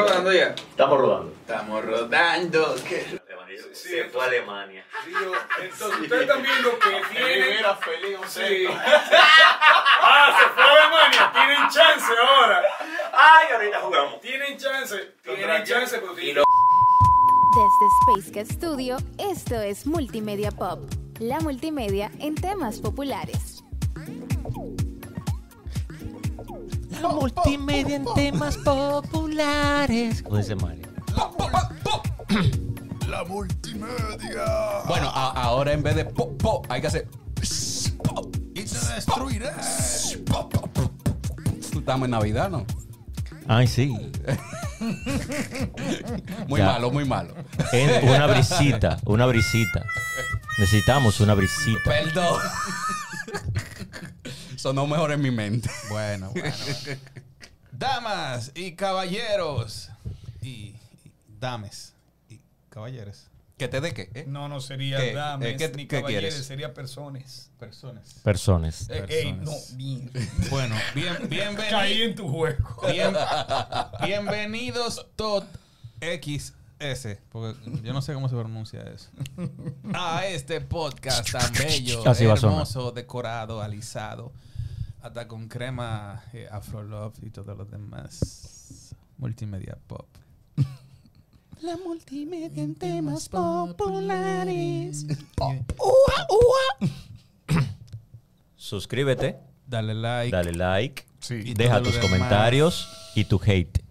rodando ya? Estamos rodando. Estamos rodando. ¿Qué? Se fue a Alemania. Digo, entonces ustedes están viendo que tienen. Era feliz, Sí. Ah, se fue a Alemania. Tienen chance ahora. ¡Ay, ahorita jugamos! Tienen chance. Tienen chance, pero tienen Desde Space Cat Studio, esto es Multimedia Pop, la multimedia en temas populares. La multimedia en temas populares. ¿Cómo dice Mario? La multimedia. Bueno, a- ahora en vez de po, po, hay que hacer. po, y te destruiré. Estamos en Navidad, ¿no? Ay, sí. Muy Ya. malo, muy malo. En una brisita, una brisita. Necesitamos una brisita. Perdón. Sonó mejor en mi mente. Bueno, bueno. bueno. Damas y caballeros. Y, y dames y caballeros. ¿Que te de qué? eh? No, no sería ¿Qué? dames Eh, ¿qué- ni qué caballeros, quieres? sería personas. Personas. Personas. Eh, ey, no, Personas. bien. Bueno, bien, Caí bienvenidos. en tu juego. Bien, bienvenidos Tot XS. Porque yo no sé cómo se pronuncia eso. A este podcast tan bello, hermoso, decorado, alisado. Hasta con crema eh, Afro Love y todo lo demás. Multimedia Pop. La multimedia en temas populares. Suscríbete, Dale like. dale like, Y deja tus demás. comentarios y tu hate.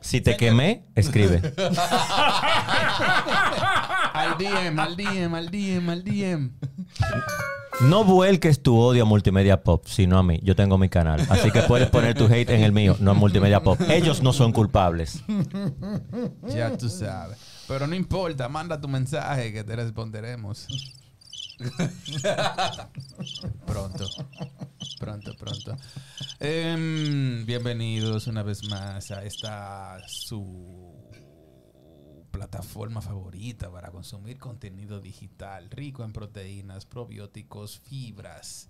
Si te quemé, escribe. Al DM, al DM, al DM, al DM. No vuelques tu odio a Multimedia Pop, sino a mí. Yo tengo mi canal. Así que puedes poner tu hate en el mío, no en Multimedia Pop. Ellos no son culpables. Ya tú sabes. Pero no importa, manda tu mensaje que te responderemos. pronto. Pronto, pronto. Em, bienvenidos una vez más a esta su plataforma favorita para consumir contenido digital rico en proteínas, probióticos, fibras,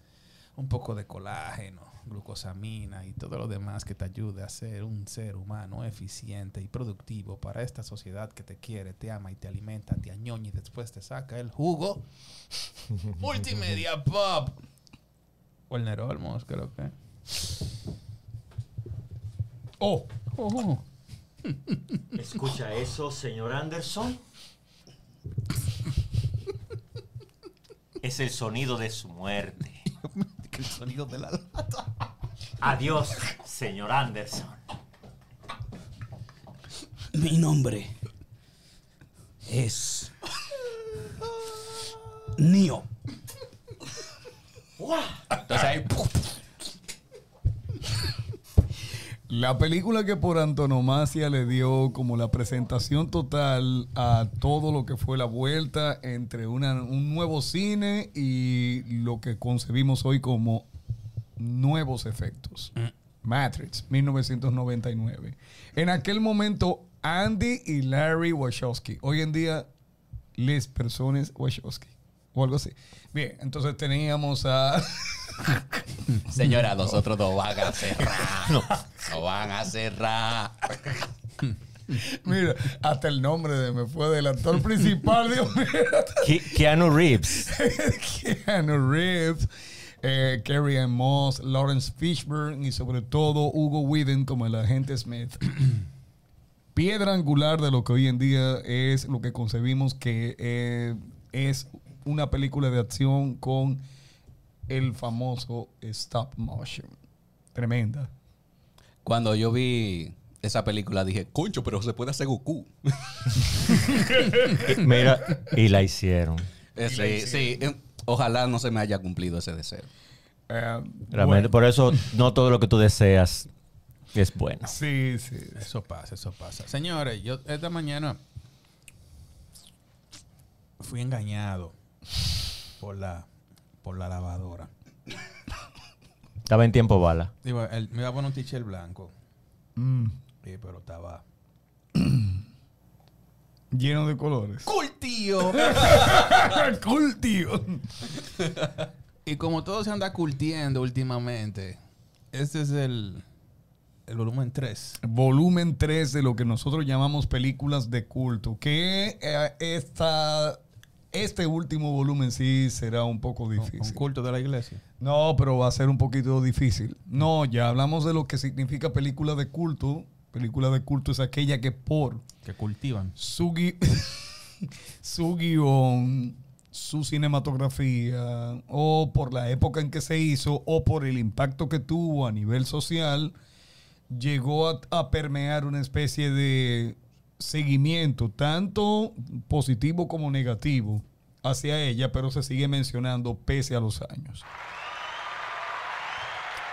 un poco de colágeno, glucosamina y todo lo demás que te ayude a ser un ser humano eficiente y productivo para esta sociedad que te quiere, te ama y te alimenta, te añoña y después te saca el jugo. Multimedia Pop. Werner Olmos, creo que. Oh, Oh. ¿Escucha eso, señor Anderson? Es el sonido de su muerte. El sonido de la lata. Adiós, señor Anderson. Mi nombre es Neo. Entonces ahí. La película que por antonomasia le dio como la presentación total a todo lo que fue la vuelta entre una- un nuevo cine y lo que concebimos hoy como nuevos efectos. Matrix, 1999. En aquel momento, Andy y Larry Wachowski. Hoy en día, les personas Wachowski. O algo así. Bien, entonces teníamos a... Señora, nosotros no van a No, van a cerrar. Mira, hasta el nombre de me fue del actor principal, Dios mío. Ke- Keanu Reeves. Keanu Reeves, eh, Carrie Ann Moss, Lawrence Fishburne y sobre todo Hugo Weaving como el agente Smith. Piedra angular de lo que hoy en día es lo que concebimos que eh, es una película de acción con el famoso stop motion. Tremenda. Cuando yo vi esa película dije, concho, pero se puede hacer Goku. Mira, y la hicieron. Eh, sí, sí. eh, Ojalá no se me haya cumplido ese deseo. Eh, Realmente, bueno, por eso no todo lo que tú deseas es bueno. sí, sí. Eso pasa, eso pasa. Señores, yo esta mañana fui engañado por la, por la lavadora. Estaba en tiempo bala. Digo, él me iba a poner un t-shirt blanco. Mm. Sí, pero estaba. Lleno de colores. ¡Cool, tío! cool, tío. y como todo se anda curtiendo últimamente, este es el, el volumen 3. volumen 3 de lo que nosotros llamamos películas de culto, que eh, esta, este último volumen sí será un poco difícil. un culto de la iglesia. No, pero va a ser un poquito difícil. No, ya hablamos de lo que significa película de culto. Película de culto es aquella que por Que cultivan. su, gui- su guion, su cinematografía, o por la época en que se hizo, o por el impacto que tuvo a nivel social, llegó a, a permear una especie de seguimiento, tanto positivo como negativo, hacia ella, pero se sigue mencionando pese a los años.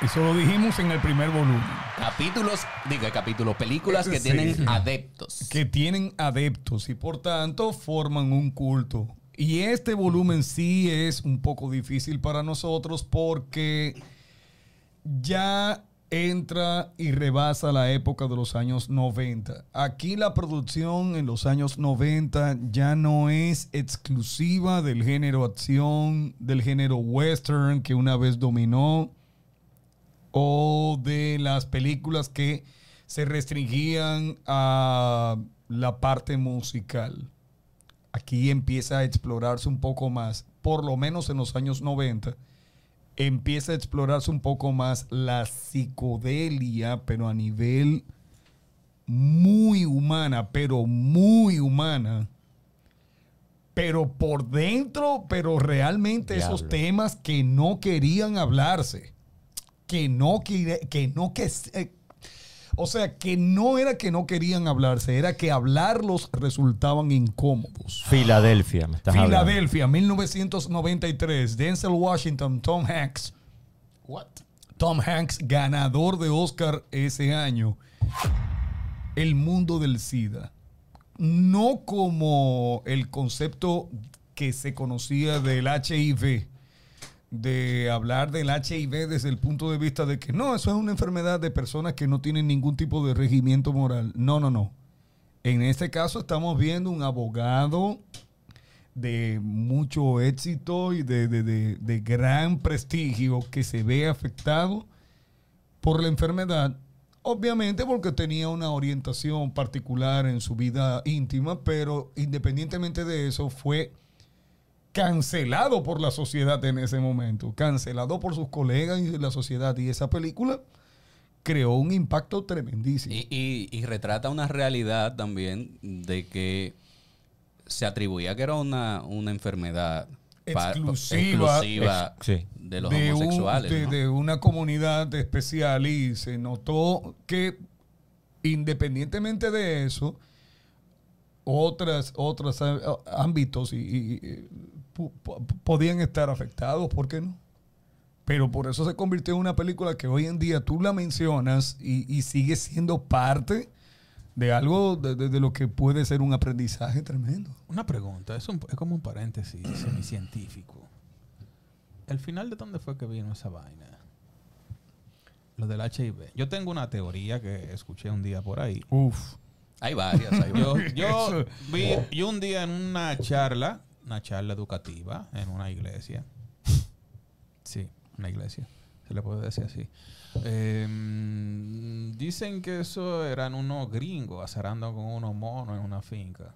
Eso lo dijimos en el primer volumen. Capítulos, diga capítulos, películas que Sí. tienen adeptos. que tienen adeptos y por tanto forman un culto. Y este volumen sí es un poco difícil para nosotros porque ya entra y rebasa la época de los años 90. Aquí la producción en los años 90 ya no es exclusiva del género acción, del género western que una vez dominó o de las películas que se restringían a la parte musical. Aquí empieza a explorarse un poco más, por lo menos en los años 90, empieza a explorarse un poco más la psicodelia, pero a nivel muy humana, pero muy humana. Pero por dentro, pero realmente esos temas que no querían hablarse que no quiere, que no que eh, o sea, que no era que no querían hablarse, era que hablarlos resultaban incómodos. Filadelfia, me estás hablando. Filadelfia, 1993, Denzel Washington, Tom Hanks. What? Tom Hanks, ganador de Oscar ese año. El mundo del SIDA. No como el concepto que se conocía del HIV, de hablar del HIV desde el punto de vista de que no, eso es una enfermedad de personas que no tienen ningún tipo de regimiento moral. No, no, no. En este caso estamos viendo un abogado de mucho éxito y de, de- de- de gran prestigio que se ve afectado por la enfermedad, obviamente porque tenía una orientación particular en su vida íntima, pero independientemente de eso fue cancelado por la sociedad en ese momento, cancelado por sus colegas y la sociedad. Y esa película creó un impacto tremendísimo. Y, y- y retrata una realidad también de que se atribuía que era una, una enfermedad Exclusiva. exclusiva Ex- sí. de los de, un- homosexuales. de- ¿no? de una comunidad especial y se notó que independientemente de eso, otras, otros ámbitos y, podían estar afectados, ¿por qué no? Pero por eso se convirtió en una película que hoy en día tú la mencionas y, y sigue siendo parte de algo de, de- de lo que puede ser un aprendizaje tremendo. Una pregunta, es, un- es como un paréntesis semicientífico. ¿El final de dónde fue que vino esa vaina? Lo del HIV. Yo tengo una teoría que escuché un día por ahí. Uf. Hay varias. hay Yo, varias. yo vi yo un día en una charla, una charla educativa en una iglesia. Sí, una iglesia. Se le puede decir así. Eh, dicen que eso eran unos gringos azarando con unos monos en una finca.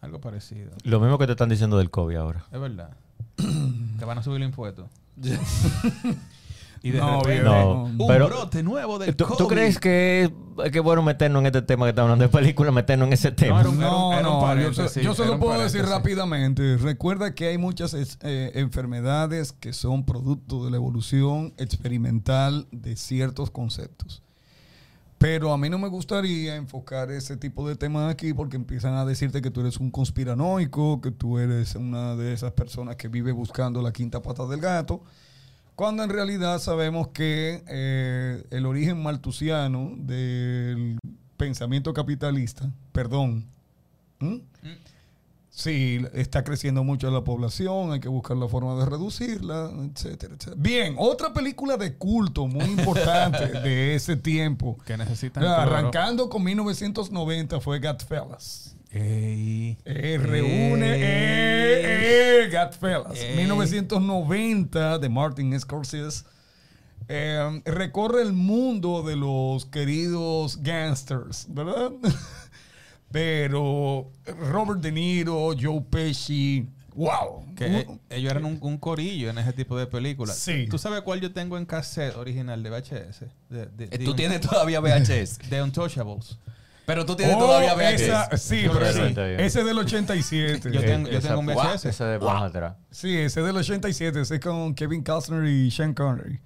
Algo parecido. Lo mismo que te están diciendo del COVID ahora. Es verdad. que van a subir el impuesto. y de No, repente, No, un pero- brote nuevo del ¿Tú, tú crees que es que bueno meternos en este tema que estamos hablando de películas, meternos en ese tema? era un- No, era un no, yo yo se era lo un puedo decir rápidamente. Recuerda que hay muchas es- eh, enfermedades que son producto de la evolución experimental de ciertos conceptos. Pero a mí no me gustaría enfocar ese tipo de temas aquí porque empiezan a decirte que tú eres un conspiranoico, que tú eres una de esas personas que vive buscando la quinta pata del gato, cuando en realidad sabemos que eh, el origen maltusiano del pensamiento capitalista, perdón, ¿Mm? Sí, está creciendo mucho la población, hay que buscar la forma de reducirla, etcétera, etcétera. Bien, otra película de culto muy importante de ese tiempo. Que necesitan. Arrancando con 1990 fue Godfellas. Ey. Eh, reúne Ey. eh, eh, Godfellas. Ey. 1990 de Martin Scorsese. Eh, recorre el mundo de los queridos gangsters, ¿verdad? Pero Robert De Niro, Joe Pesci, wow. Que ellos eran un, un corillo en ese tipo de películas. Sí. ¿Tú sabes cuál yo tengo en cassette original de VHS? De, de- Eh, de Tú un- tienes todavía VHS. de Untouchables. Pero tú tienes Oh, todavía VHS. esa- sí, Yo pero sí, ese es del 87. Yo tengo, yo Esa- tengo un VHS. Esa de más atrás. Sí, ese es del 87, ese es con Kevin Costner y Sean Connery.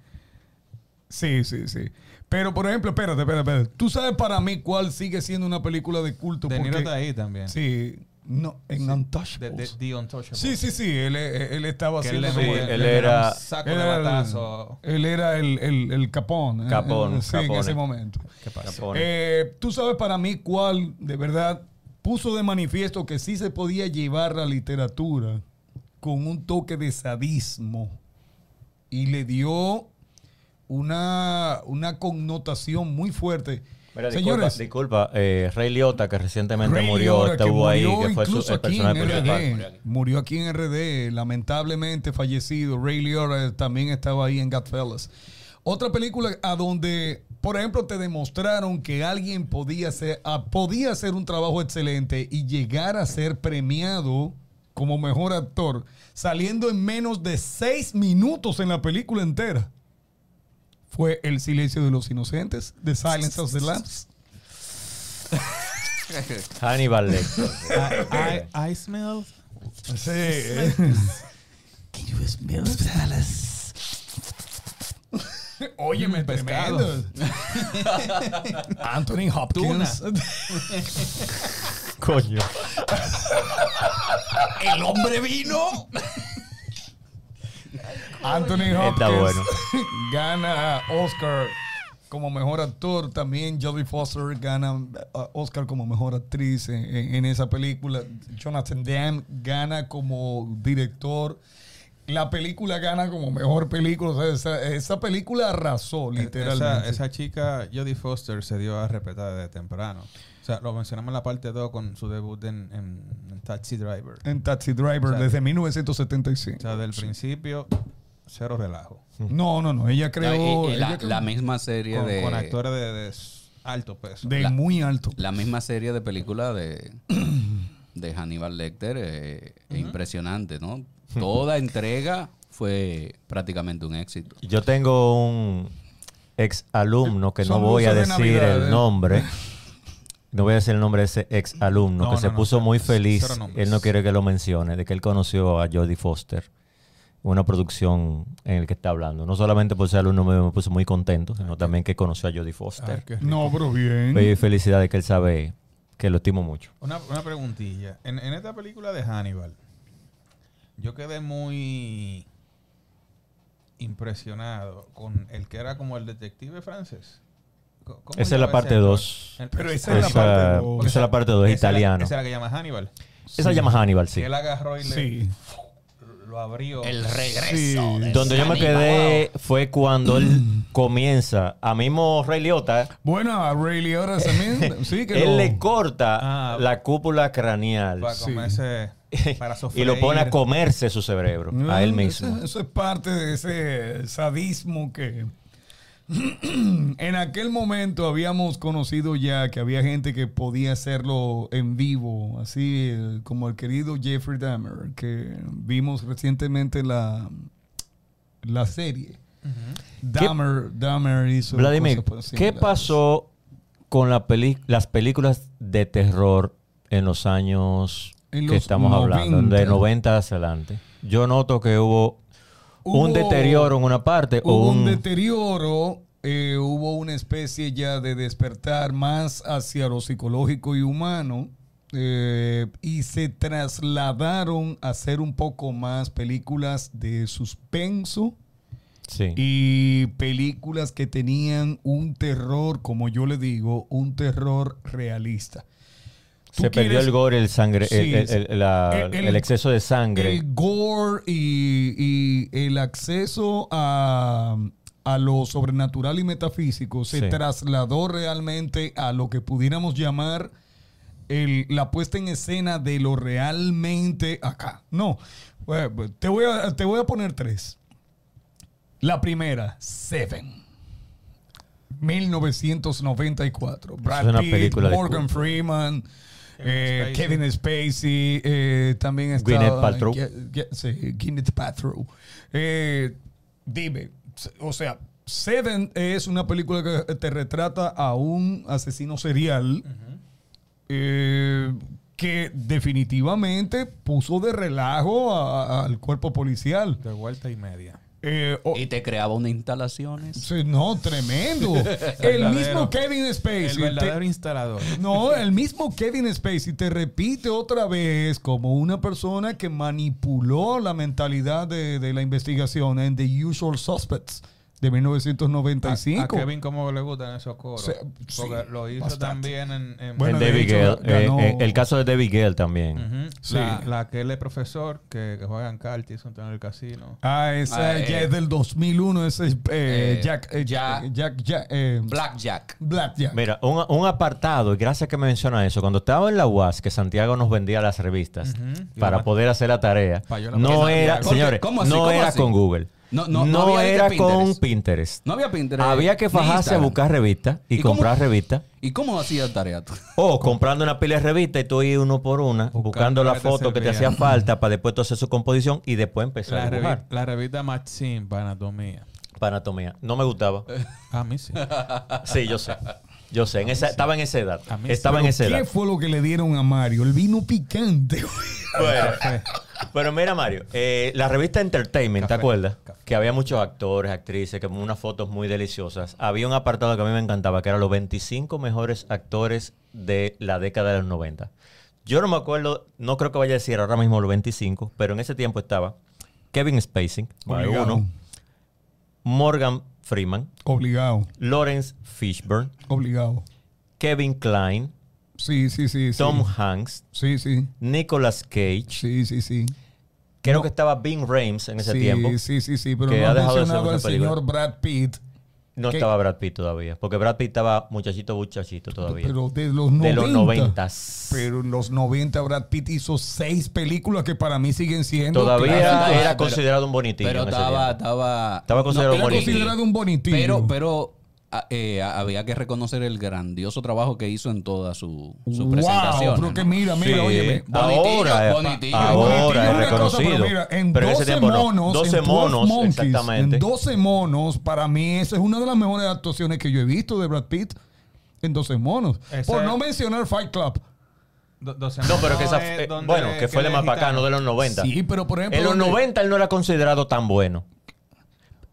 Sí, sí, sí. Pero, por ejemplo, espérate, espérate, espérate. ¿Tú sabes para mí cuál sigue siendo una película de culto? De Niro Porque- está ahí también. Sí, no, en De, Untouchables. de, The Untouchables. Sí, sí, sí, él, él estaba Que haciendo... Sí, él era- un saco él de era el- batazo. Él era el, el, el capón. eh, Capón, eh, Sí, en ese momento. ¿Qué pasa? Capone. Eh, Tú sabes para mí cuál, de verdad, puso de manifiesto que sí se podía llevar la literatura con un toque de sadismo y le dio una, una connotación muy fuerte. Mira, Señores, disculpa, disculpa eh, Ray Liotta, que recientemente Ray murió, Liotta, que estuvo ahí, que fue su, el personaje principal. RD. Murió aquí en RD, lamentablemente fallecido. Ray Liotta también estaba ahí en Godfellas. Otra película a donde, por ejemplo, te demostraron que alguien podía hacer, ah, podía hacer un trabajo excelente y llegar a ser premiado como mejor actor, saliendo en menos de seis minutos en la película entera. Fue El silencio de los inocentes, The Silence of the Lambs. Hannibal Lecter. I, I, I smell. Sí. Óyeme, Pescado. tremendo. Anthony Hopkins. Coño. El hombre vino. Anthony Hopkins Está bueno. gana Oscar como mejor actor. También Jodie Foster gana Oscar como mejor actriz en, en- en esa película. Jonathan Demme gana como director. La película gana como mejor película. O sea, esa, esa película arrasó, literalmente. Esa, esa chica, Jodie Foster, se dio a respetar desde temprano. O sea, lo mencionamos en la parte 2 con su debut en, en- en Taxi Driver. En Taxi Driver O sea, desde 1975. O sea, del principio, cero relajo. No, no, no. Ella creó. La, ella creó la misma serie Con, de. con actores de, de alto peso. de la- muy alto. La misma serie de películas de, de Hannibal Lecter. eh, es impresionante, ¿no? Toda entrega fue prácticamente un éxito. Yo tengo un ex alumno que no voy a de decir Navidad, el ¿eh? No voy a decir el nombre de ese ex alumno No, que no, se no, puso muy feliz. Él no quiere que lo mencione, de que él conoció a Jodie Foster. Una producción en el que está hablando. No solamente por ser alumno mío me puso muy contento, sino también que conoció a Jodie Foster. No, pero bien. Y felicidades que él sabe que lo estimo mucho. Una, una preguntilla. En, en esta película de Hannibal, yo quedé muy impresionado con el que era como el detective francés. Co- ¿Cómo Esa es la parte ese actor? 2. El- Pero esa es la Esa, parte dos. esa es la parte 2, esa italiano. Esa es la que llama Hannibal. Esa se llama Hannibal, sí. Que él agarró y le, Sí. lo abrió. regreso. Sí. de Donde yo me quedé fue cuando él comienza. A mismo Ray Liotta, Bueno, a Ray Liotta también. Sí, que él lo- le corta Ah. la cúpula craneal para Sí. comerse, para y lo pone a comerse su cerebro, a él Mm, mismo. Eso, eso es parte de ese sadismo que en aquel momento habíamos conocido ya que había gente que podía hacerlo en vivo, así como el querido Jeffrey Dahmer, que vimos recientemente la, la serie. Dahmer, Dahmer hizo Vladimir, cosas ¿qué pasó con la peli- las películas de terror en los años En que los estamos hablando, 90? de 90 hacia adelante? Yo noto que hubo, un deterioro en una parte o Hubo un, un... deterioro, eh, hubo una especie ya de despertar más hacia lo psicológico y humano. eh, y se trasladaron a hacer un poco más películas de suspenso sí. y películas que tenían un terror, como yo le digo, un terror realista. Se perdió el gore, el sangre, el, Sí, el- el- la- el- el- el exceso de sangre. El gore y, y el acceso a, a lo sobrenatural y metafísico se Sí. trasladó realmente a lo que pudiéramos llamar la puesta en escena de lo realmente acá. No, Bueno, te voy a, te voy a poner tres. La primera, Seven. 1994. Brad Es una Pitt, película de Morgan. Freeman, eh, Spacey. Kevin Spacey, eh, también está Gwyneth Paltrow. Ge- Ge- sí, Gwyneth Paltrow. Eh, dime, o sea, Seven es una película que te retrata a un asesino serial eh, que definitivamente puso de relajo a- a- al cuerpo policial. De vuelta y media. Eh, o- Y te creaba unas instalaciones. sí, no, tremendo. el mismo Kevin Spacey. El te- verdadero instalador. no, el mismo Kevin Spacey te repite otra vez como una persona que manipuló la mentalidad de, de la investigación en The Usual Suspects de A, 1995. a Kevin como le gustan esos coros. Sí, sí, porque lo hizo bastante. también en... en- Bueno, en de David hecho, Gale. eh, ganó- eh, el caso de David Gale también. Ujú. Sí. la, la que él es profesor, que, que juega en cartas en el casino. Ah, esa Ah, ya eh, es del 2001, ese es eh, eh, Jack, eh, Jack- Jack, Jack, eh, Blackjack. Blackjack. Mira, un, un apartado, y gracias que me menciona eso, cuando estaba en la UAS, que Santiago nos vendía las revistas Ujú. para Y la- poder hacer la tarea, no era, señores, ¿Cómo así? no ¿Cómo era así? con Google. No, no, no había era con Pinterest. No había Pinterest. Había que fajarse a buscar revistas y, ¿Y cómo- comprar revistas. ¿Y cómo hacías tarea tú? O comprando una pila de revistas y tú ir uno por una, buscando, la la que te foto que te hacía falta para después tú hacer su composición y después empezar La, a dibujar. revi- la revista Maxim para anatomía. Para anatomía. No me gustaba. A mí sí. Sí, yo sé. Yo sé. En esa, estaba en esa edad. Estaba en esa ¿Qué edad. fue lo que le dieron a Mario? El vino picante. Bueno, pero mira, Mario, eh, la revista Entertainment, ¿te acuerdas? Café. Que había muchos actores, actrices, que unas fotos muy deliciosas. Había un apartado que a mí me encantaba, que eran los 25 mejores actores de la década de los 90. Yo no me acuerdo, no creo que vaya a decir ahora mismo los 25, pero en ese tiempo estaba Kevin Obligado. uno, Morgan Freeman, Obligado. Lawrence Fishburne, Obligado. Kevin Klein, Sí, sí, sí. sí. Tom Hanks, Sí, sí. Nicolas Cage, Sí, sí, sí. creo No. que estaba Bing Rames en ese sí, tiempo. Sí, sí, sí. Pero que no ha de mencionado al señor Brad Pitt. No ¿Qué? estaba Brad Pitt todavía, porque Brad Pitt estaba muchachito, muchachito todavía. Pero de los 90. de los noventas. Pero en los 90 Brad Pitt hizo seis películas que para mí siguen siendo Todavía clásicos. era Pero- considerado un bonitillo Pero estaba, estaba. Estaba considerado No, Era bonitillo. considerado un bonitillo. Pero, pero eh, había que reconocer el grandioso trabajo que hizo en toda su, su wow, presentación. pero que mira, mira, Sí. Bonitillo, ahora, bonitillo. ahora Bonitillo es una cosa, reconocido. pero mira, en Pero en 12 ese tiempo no. monos, 12 en 12 monos, monkeys, exactamente. En 12 monos, para mí esa es una de las mejores actuaciones que yo he visto de Brad Pitt en 12 monos. Ese- Por no mencionar Fight Club. No, pero que esa, eh, bueno, que fue de él más es para acá, gitano. no de los 90. Sí, pero por ejemplo. en los donde- 90 él no era considerado tan bueno.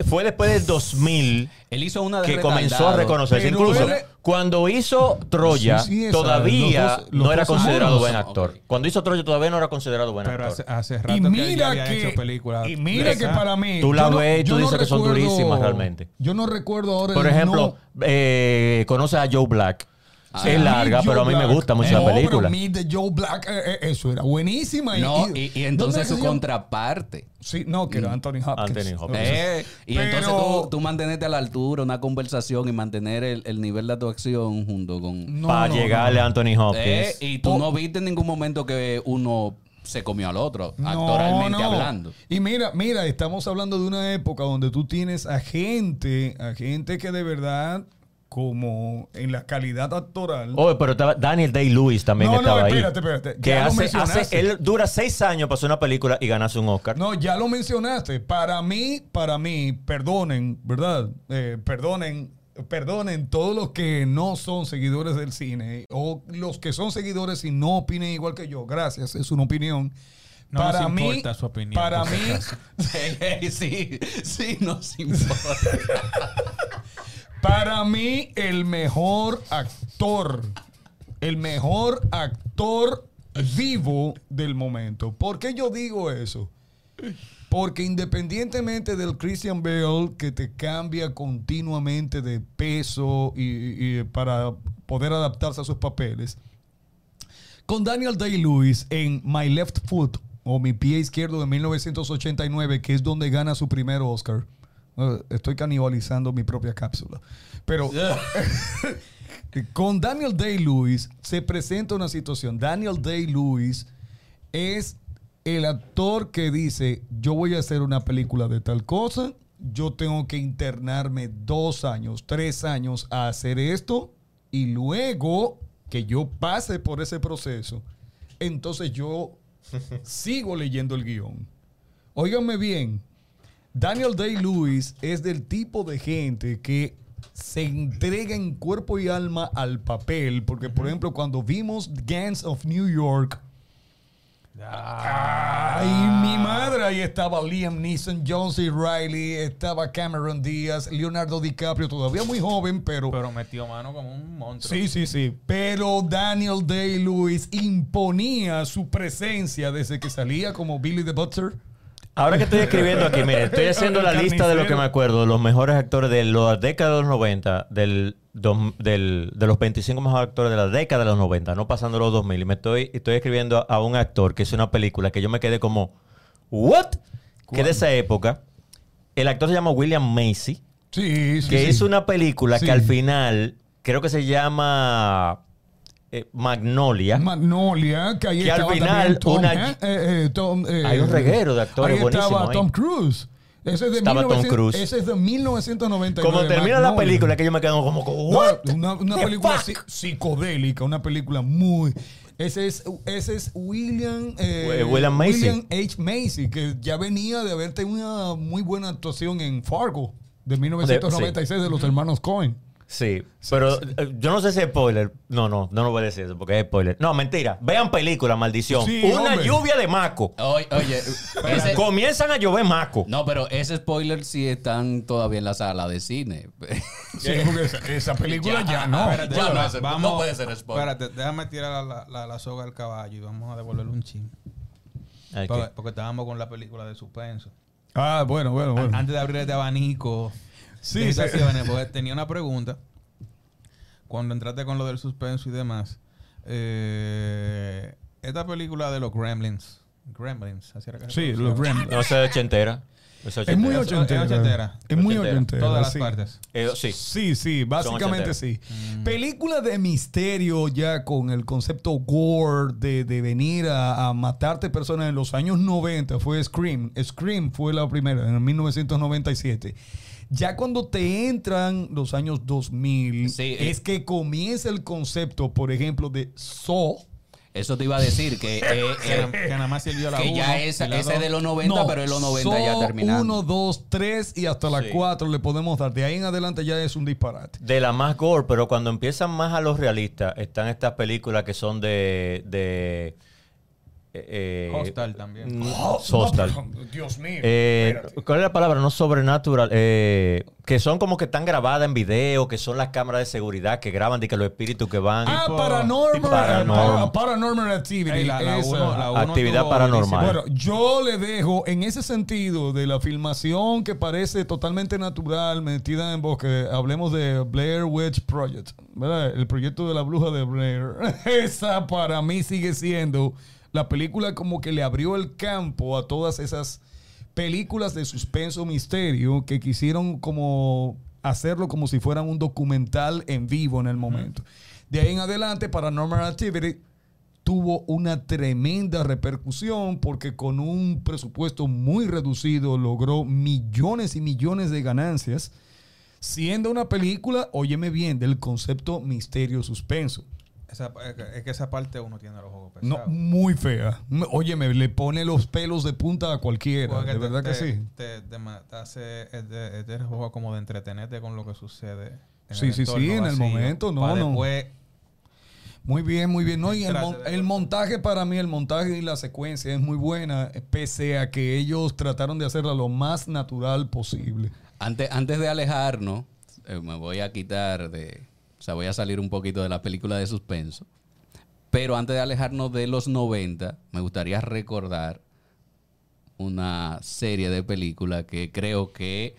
Fue después del 2000 Él hizo una de que comenzó a reconocerse. Pero Incluso él- cuando hizo Troya, Sí, sí, esa, todavía los dos- los no era considerado buen actor. Cuando hizo Troya todavía no era considerado buen Pero actor. hace, hace rato Y que mira había que, hecho películas. y mira que para mí. Tú la yo no- ves y tú no dices que son recuerdo- durísimas realmente. Yo no recuerdo ahora. Por ejemplo, no- eh, conoces a Joe Black. Ah, es larga, Joe pero a mí me gusta mucho No, la película. pero Meet the Joe Black, eh, eh, eso era buenísima. No, y, y, y entonces ¿dónde su contraparte. Sí, no, que era Anthony Hopkins. Anthony Hopkins. Eh, y Pero- entonces tú, tú mantenerte a la altura, una conversación y mantener el, el nivel de actuación junto con... No, para no, llegarle no. a Anthony Hopkins. Eh, y tú Oh. no viste en ningún momento que uno se comió al otro, No, actoralmente no. hablando. Y mira, mira, estamos hablando de una época donde tú tienes a gente, a gente que de verdad, como en la calidad actoral. Oh, pero estaba Daniel Day-Lewis también No, no, estaba ahí. espérate, espérate. Que Ya lo hace, mencionaste. hace- él dura seis años para hacer una película y ganarse un Oscar. No, ya lo mencionaste. Para mí, para mí, perdonen, ¿verdad? Eh, perdonen, perdonen todos los que no son seguidores del cine o los que son seguidores y no opinen igual que yo. Gracias, es una opinión. No para nos mí, importa su opinión, Para mí, acaso. sí, sí, nos importa. para mí el mejor actor, el mejor actor vivo del momento. ¿Por qué yo digo eso? Porque independientemente del Christian Bale que te cambia continuamente de peso y, para poder adaptarse a sus papeles, con Daniel Day-Lewis en My Left Foot o Mi Pie Izquierdo de 1989, que es donde gana su primer Oscar. Estoy canibalizando mi propia cápsula. Pero con Daniel Day-Lewis se presenta una situación. Daniel Day-Lewis es el actor que dice, yo voy a hacer una película de tal cosa, yo tengo que internarme dos años, tres años a hacer esto y luego que yo pase por ese proceso, entonces yo sigo leyendo el guion. Óiganme bien, Daniel Day-Lewis es del tipo de gente que se entrega en cuerpo y alma al papel, porque por ejemplo cuando vimos Gangs of New York, Ay, mi madre, ahí estaba Liam Neeson, John C. Riley, estaba Cameron Díaz, Leonardo DiCaprio, todavía muy joven, pero... Pero metió mano como un monstruo. Sí, sí, sí. Pero Daniel Day-Lewis imponía su presencia desde que salía como Billy the Butcher. Ahora que estoy escribiendo aquí, mire, estoy haciendo la lista de lo que me acuerdo, de los mejores actores de la década de los 90, del, dos- del- de los 25 mejores actores de la década de los 90, no pasando los 2000. Y me estoy, estoy escribiendo a, un actor que hizo una película que yo me quedé como, ¿what? Que de esa época, el actor se llama William Macy, Sí, sí. que sí. hizo una película que al final, creo que se llama eh, Magnolia. Magnolia, que ahí Que al final Tom, una- eh, eh, Tom, Hay un reguero de actores ahí estaba. Tom Cruise. Ese es de Estaba Tom 1900 Cruise. Ese es de 1999. Como termina la película, que yo me quedo como, ¿what? Una, película fuck? psicodélica, una película muy. Ese es, ese es William, eh, William Macy. William H. Macy, que ya venía de haber tenido una muy buena actuación en Fargo de 1996 de, los hermanos Cohen. Sí, pero eh, yo no sé si es spoiler. No, no, no lo voy a decir eso porque es spoiler. No, mentira. Vean película, maldición. Sí, Una hombre. lluvia de maco. Oye, oye, ese- Comienzan a llover maco. no, pero ese spoiler sí están todavía en la sala de cine. Sí, porque esa, esa película ya, no. Espérate, Ya no vamos, no puede ser spoiler. Espérate, déjame tirar la, la- la- la soga al caballo y vamos a devolverle un chin. Porque, porque estábamos con la película de suspenso. Ah, bueno, bueno, bueno. Antes de abrir este abanico Sí, de sí. porque tenía una pregunta. Cuando entraste con lo del suspenso y demás, eh, esta película de los Gremlins, Gremlins, así era que Sí, los Gremlins. No sé, ochentera. Es, Es muy Es- es ochentera. ochentera. Es muy Ochentera. ochentera. Todas las sí. partes. Eh, sí. Sí, sí, básicamente sí. Película de misterio ya con el concepto gore de, de venir a, a matarte personas en los años 90 fue Scream. Scream fue la primera en el 1997. Ya cuando te entran los años 2000 Sí, eh. es que comienza el concepto, por ejemplo, de Saw. Eso te iba a decir que, eh, Que, eh, na- que nada más sirvió la que ya uno esa, y la ese dos. de los 90, pero en los 90 ya Saw terminando. 1, 2, 3 y hasta la Sí. 4 le podemos dar. De ahí en adelante ya es un disparate. De la más gore, pero cuando empiezan más a los realistas, están estas películas que son de. de eh, eh, Hostal también. mm, Hostal. Dios mío. Eh. ¿Cuál es la palabra? No sobrenatural. eh, que son como que están grabadas en video, que son las cámaras de seguridad que graban de que los espíritus que van. Ah, tipo- paranormal, tipo paranormal. para- paranormal activity. Ey, la- la esa. uno- la uno Actividad paranormal. Bueno, yo le dejo en ese sentido de la filmación que parece totalmente natural, metida en bosque. Hablemos de Blair Witch Project, ¿verdad? El proyecto de la bruja de Blair. Esa para mí sigue siendo la película como que le abrió el campo a todas esas películas de suspenso misterio que quisieron como hacerlo como si fueran un documental en vivo en el momento. De ahí en adelante, Paranormal Activity tuvo una tremenda repercusión porque con un presupuesto muy reducido logró millones y millones de ganancias, siendo una película, óyeme bien, del concepto misterio suspenso. Esa- es que- es que esa parte uno tiene los ojos No, pesados. muy fea. Óyeme, le pone los pelos de punta a cualquiera. Porque De te- verdad que sí. Te, te hace es de, es de juego como de entretenerte con lo que sucede. En Sí, sí, sí, en el momento, no, no. después Muy bien, muy bien. No, y el, mon- el montaje para mí, el montaje y la secuencia es muy buena, pese a que ellos trataron de hacerla lo más natural posible. Antes, antes de alejarnos, eh, me voy a quitar de. O sea, voy a salir un poquito de la película de suspenso. Pero antes de alejarnos de los 90, me gustaría recordar una serie de películas que creo que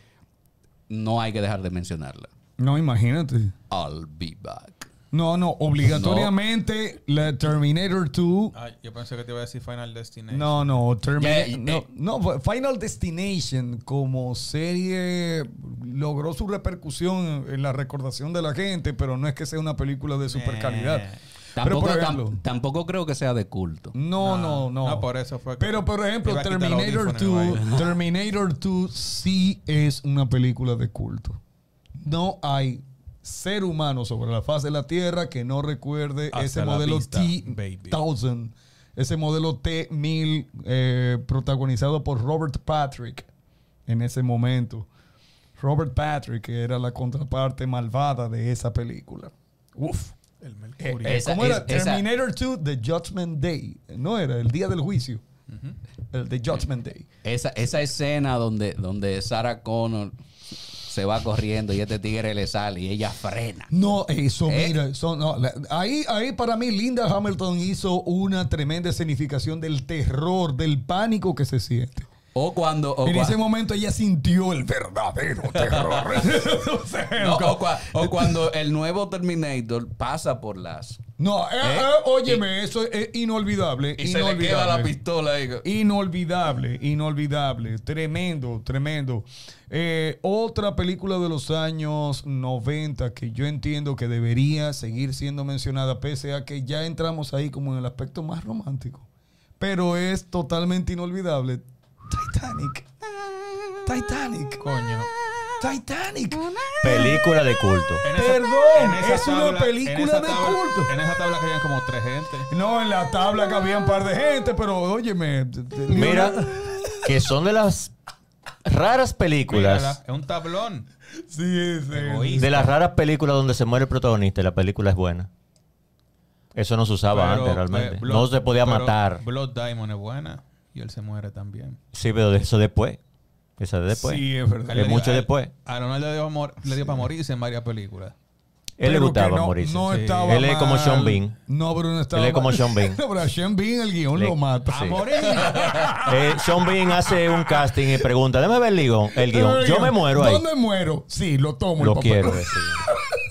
no hay que dejar de mencionarla. No, imagínate. I'll be back. No, no, obligatoriamente la Terminator 2. Ay, yo pensé que te iba a decir Final Destination. No, no, Terminator. No, eh. no, Final Destination como serie logró su repercusión en la recordación de la gente, pero no es que sea una película de super calidad. Pero, Tampoco, tam- ejemplo, tampoco creo que sea de culto. no, no, no. No, por eso fue que- Pero, por ejemplo, Terminator audífonos y 2, Terminator 2 sí es una película de culto. No hay ser humano sobre la faz de la Tierra que no recuerde Hasta ese modelo vista, baby. T-1000, ese modelo T-1000 eh, protagonizado por Robert Patrick en ese momento. Robert Patrick, que era la contraparte malvada de esa película. Uf. El Eh, Mercurio. eh, Esa- ¿Cómo era? es- esa- Terminator 2, The Judgment Day. No era el día del juicio. El The Judgment Day. Esa, esa escena donde, donde Sarah Connor se va corriendo y este tigre le sale y ella frena. No, eso, ¿Eh? mira, eso, no, ahí, ahí para mí Linda Hamilton hizo una tremenda escenificación del terror, del pánico que se siente. O cuando. o en cua- ese momento ella sintió el verdadero terror. O sea, no, o cua- o cuando el nuevo Terminator pasa por las. No, eh, ¿Eh? eh, óyeme, eso es inolvidable. Y se le queda la inolvidable. pistola ahí. Inolvidable, inolvidable, tremendo, tremendo. Eh, otra película de los años 90 que yo entiendo que debería seguir siendo mencionada, pese a que ya entramos ahí como en el aspecto más romántico, pero es totalmente inolvidable. Titanic. Titanic. Coño. Titanic. Película de culto. Perdón, es una película de tabla- culto. En esa tabla que habían como tres gente. No, en la tabla que había un par de gente, pero óyeme. Mira, que son de las raras películas. Mírala, es un tablón. Sí, sí. De las raras películas donde se muere el protagonista y la película es buena. Eso no se usaba Pero, antes realmente. eh, no Blood- se podía matar. Blood Diamond es buena y él se muere también. Sí, pero de eso después. Esa de después. Sí, es verdad. Es mucho a- después. A Ronaldo le dio, amor- le dio para morirse en varias películas. Él le gustaba no, morirse. No Sí. estaba Él es como. Sean Bean. No, pero no estaba Él es como. Sean Bean. No, pero a Sean Bean el guion Le- lo mata. Sí. ¡A morir! Eh, Sean Bean hace un casting y pregunta, déjame ver el guion. El guion. El Yo me muero ahí. ¿Dónde muero? Sí, lo tomo. el Lo papel. quiero, guion.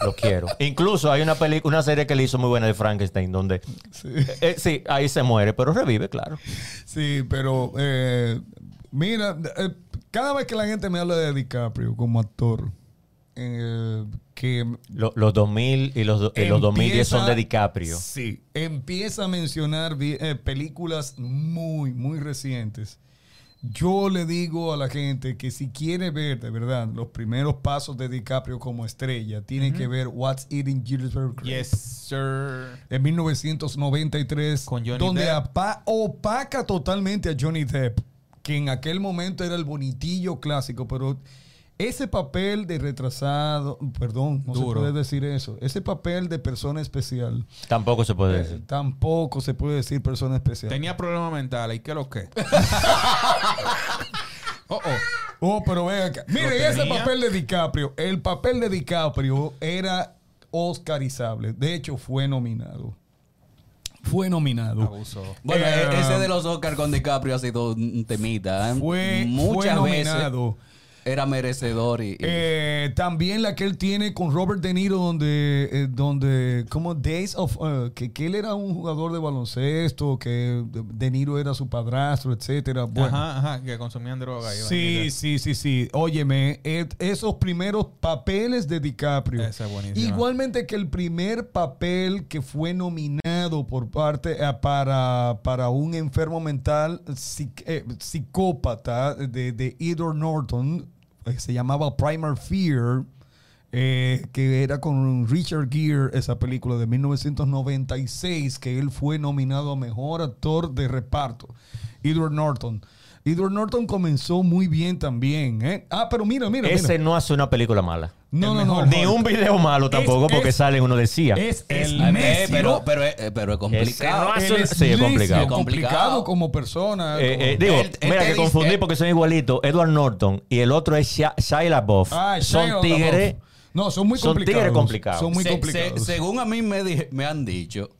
Lo quiero. Incluso hay una película, una serie que le hizo muy buena de Frankenstein, donde Sí. eh, eh, sí, ahí se muere, pero revive, claro. Sí, pero eh, mira, eh, cada vez que la gente me habla de DiCaprio como actor, eh, que Lo- los 2000 y los, do- y los 2010 son de empieza- DiCaprio. Sí, empieza a mencionar vi- eh, películas muy, muy recientes. Yo le digo a la gente que si quiere ver de verdad los primeros pasos de DiCaprio como estrella, tiene que ver What's Eating Gilbert Grape yes, sir. de 1993, Con Johnny donde Depp. apa- opaca totalmente a Johnny Depp, que en aquel momento era el bonitillo clásico, pero ese papel de retrasado, perdón, no Duro. se puede decir eso, ese papel de persona especial, Tampoco se puede eh, decir. tampoco se puede decir persona especial. Tenía problemas mentales. ¿Y qué lo que? oh, oh. Oh, pero ven acá. Miren, ese tenía. papel de DiCaprio, el papel de DiCaprio era oscarizable. De hecho, fue nominado. Fue nominado. Abuso. Bueno, Eh, e- ese de los Oscar con DiCaprio ha sido un temita. ¿eh? Fue, Muchas fue veces nominado. era merecedor y, y- Eh, también la que él tiene con Robert De Niro, donde, eh, donde como Days of, eh, que, que él era un jugador de baloncesto, que De Niro era su padrastro, etcétera. Bueno, Ajá, ajá, que consumían droga. y Sí, sí, sí, sí. Óyeme, et- esos primeros papeles de DiCaprio. Esa es buenísima. Igualmente que el primer papel que fue nominado por parte eh, para, para un enfermo mental eh, psicópata de, Edward Norton, eh, se llamaba Primer Fear, que era con Richard Gere, esa película de 1996, que él fue nominado a Mejor Actor de Reparto. Edward Norton. Edward Norton comenzó muy bien también. ¿eh? Ah, pero mira, mira. Ese no hace una película mala. No, no, no. Ni un video malo tampoco, Es- porque es- sale uno decía. Es, es Eh, necio. pero, pero, es- pero es complicado. Hace- sí, es complicado. complicado como persona. Eh, como- eh, digo, mira que confundí porque son igualitos. Edward Norton y el otro es Shia, Shia LaBeouf. Ah, Shia son LaBeouf. tigres. No, son muy son complicados. tigres complicados. Son muy Se- se- complicados. según a mí me, di- me han dicho,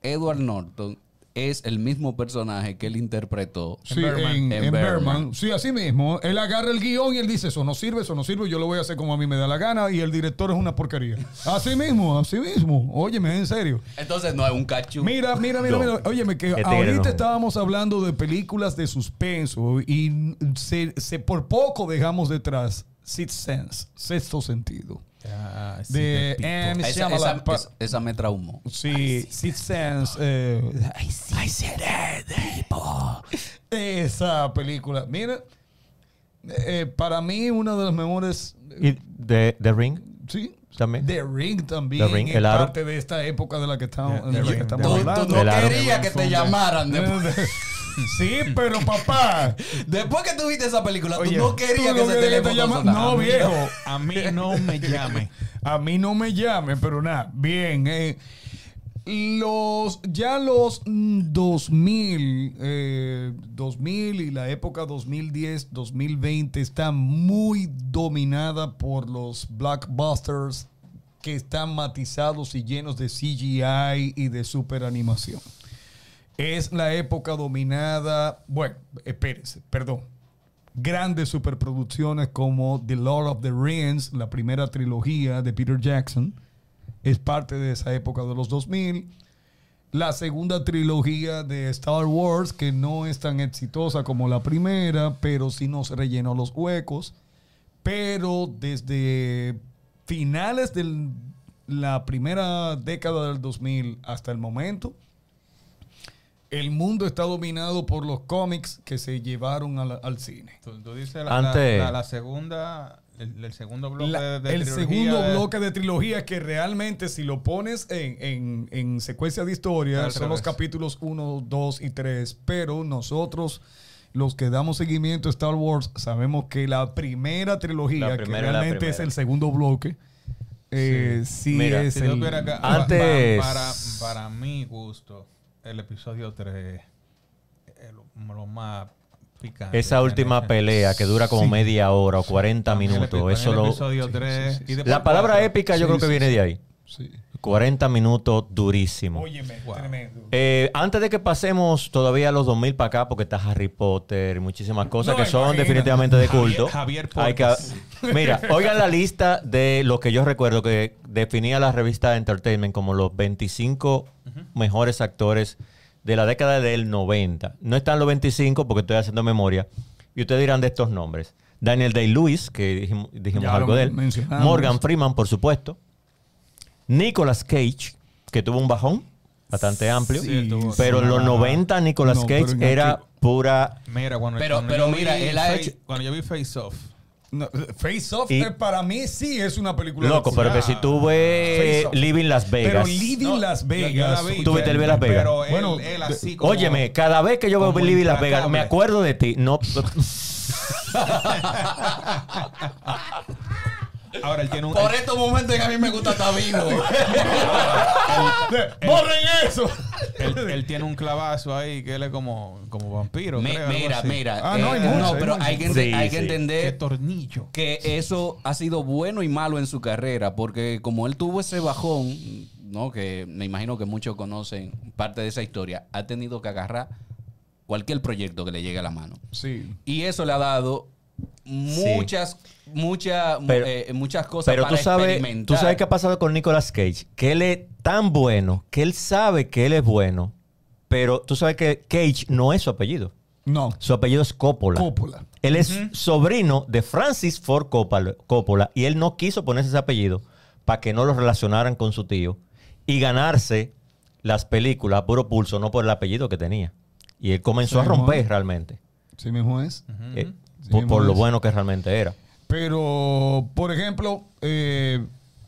Edward Norton es el mismo personaje que él interpretó Sí, en, En en Bergman. Bergman. Sí, así mismo. Él agarra el guion y él dice, eso no sirve, eso no sirve, yo lo voy a hacer como a mí me da la gana y el director es una porquería. Así mismo, así mismo. Óyeme, en serio. Entonces no es un cachu. Mira, mira, mira, No. mira. Óyeme, que tigre, ahorita no. estábamos hablando de películas de suspenso y se, se- por poco dejamos detrás Sixth Sense, sexto sentido. Ah, sí, de. M. Esa, esa- esa- esa me traumó. Sí, Sixth Sense. eh, esa película. Mira, eh, para mí una de las mejores. Y de The Ring Sí. también. The Ring también The Ring, es el aro. parte de esta época de la que estamos, de que Ring. hablando. tú no querías que te llamaran. Sí, pero papá. después que tú viste esa película, Oye, tú no querías tú que no ese que te teléfono llama- sonara. No, viejo. A mí no me llame. A mí no me llamen, pero nada, bien. eh, los, ya los mm, 2000, eh, 2000 y la época 2010, 2020 está muy dominada por los blockbusters que están matizados y llenos de CGI y de superanimación. Es la época dominada, bueno, espérense, perdón. Grandes superproducciones como The Lord of the Rings, la primera trilogía de Peter Jackson, es parte de esa época de los 2000. La segunda trilogía de Star Wars, que no es tan exitosa como la primera, pero sí nos rellenó los huecos. Pero desde finales de la primera década del 2000 hasta el momento, el mundo está dominado por los cómics que se llevaron al, al cine. Tú, tú dices la, Antes- la, la- la segunda, el, el segundo bloque La- de, de el trilogía segundo de- bloque de trilogía que realmente si lo pones en, en- en secuencia de historia son los capítulos 1, 2 y 3, pero nosotros los que damos seguimiento a Star Wars sabemos que la primera trilogía, La que primera realmente es el segugo bloque, eh, sí, Mira, es Si el... acá, Antes- pa- Para, para mi gusto, el episodio 3 es lo, lo más picante. Esa última hecho. pelea que dura como Sí. media hora o 40 El epi- minutos. Eso el lo, episodio 3 y la palabra cuatro. épica yo Sí, creo que sí, viene sí. de ahí. Sí. 40 minutos durísimo. Óyeme, Wow. tremendo. Eh, antes de que pasemos todavía a los 2000 para acá, porque está Harry Potter y muchísimas cosas No, que son imagínate. definitivamente de Javier- culto. Javier Hay que- Portas. mira, oigan la lista de lo que yo recuerdo que definía la revista Entertainment como los 25 mejores actores de la década del 90. No están los 25 porque estoy haciendo memoria. Y ustedes dirán de estos nombres. Daniel Day-Lewis, que dijimos, dijimos algo de él. Morgan Freeman, por supuesto. Nicolas Cage, que tuvo un bajón bastante amplio. Sí, Pero en los Ajá. 90 Nicolas No, pero Cage era pura... Mira, cuando, Pero- cuando pero yo mira, vi él ha Face- hecho- Cuando yo vi Face Off, No, Face Off Y- para mí sí es una película Loco, pero que si tú ves. Living Las Pero Vegas... Living No, Las yo- yo Vegas. la vi, Tú viste el Las Vegas. Pero él, Bueno, él así como... Óyeme, cada vez que yo veo Living Las Vegas, me acuerdo de ti. No, Ahora él tiene un... Por estos momentos en que a mí me gusta estar vivo. ¡Borren eso! él, él tiene un clavazo ahí que él es como, como vampiro. Creo, mira, mira. Ah, no, hay eh, mucho, hay pero mucho. hay que, Sí, hay que sí. Qué entender tornillo. que eso ha sido bueno y malo en su carrera, porque como él tuvo ese bajón, ¿no? Que me imagino que muchos conocen parte de esa historia, ha tenido que agarrar cualquier proyecto que le llegue a la mano. Sí. Y eso le ha dado muchas, muchas, Pero- eh, muchas cosas pero para tú sabes, tú sabes qué ha pasado con Nicolas Cage. Que él es tan bueno, que él sabe que él es bueno, pero tú sabes que Cage no es su apellido. No. Su apellido es Coppola. Coppola. Él es sobrino de Francis Ford Coppola, Coppola y él no quiso ponerse ese apellido para que no lo relacionaran con su tío y ganarse las películas a puro pulso, no por el apellido que tenía. Y él comenzó Sí, a romper realmente, Sí mismo es. eh, por, lo bueno que realmente era. Pero, por ejemplo, eh,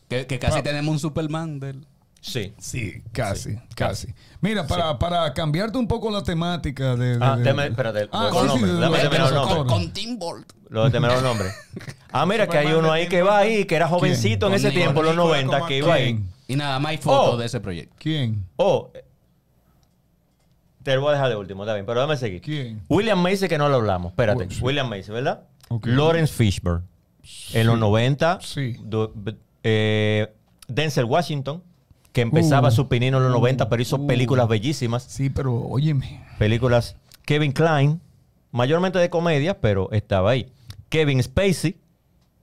Que, que casi Pa- tenemos un Superman del... Sí. sí, casi, casi. Mira, para, para cambiarte un poco la temática de... de- Ah, de- deme- espérate, Ah, con sí, nombre, sí, de dame los- terminar el de los nombre. Con, Tim Bolt. Lo de el nombre. Ah, mira que hay uno ahí que va ahí, que era jovencito en ese tiempo, en los Nicolas 90, como que iba ahí. Y nada más hay fotos Oh. de ese proyecto. ¿Quién? Oh, te lo voy a dejar de último, está bien, pero déjame seguir. ¿Quién? William Macy, que no lo hablamos. Espérate, sí. William Macy, ¿verdad? Ok. Lawrence Fishburne. En los 90. Sí. du- eh, Denzel Washington, que empezaba Uh. su pinino en los 90, pero hizo Uh. películas bellísimas. Sí, pero óyeme. Películas. Kevin Klein, mayormente de comedia, pero estaba ahí. Kevin Spacey,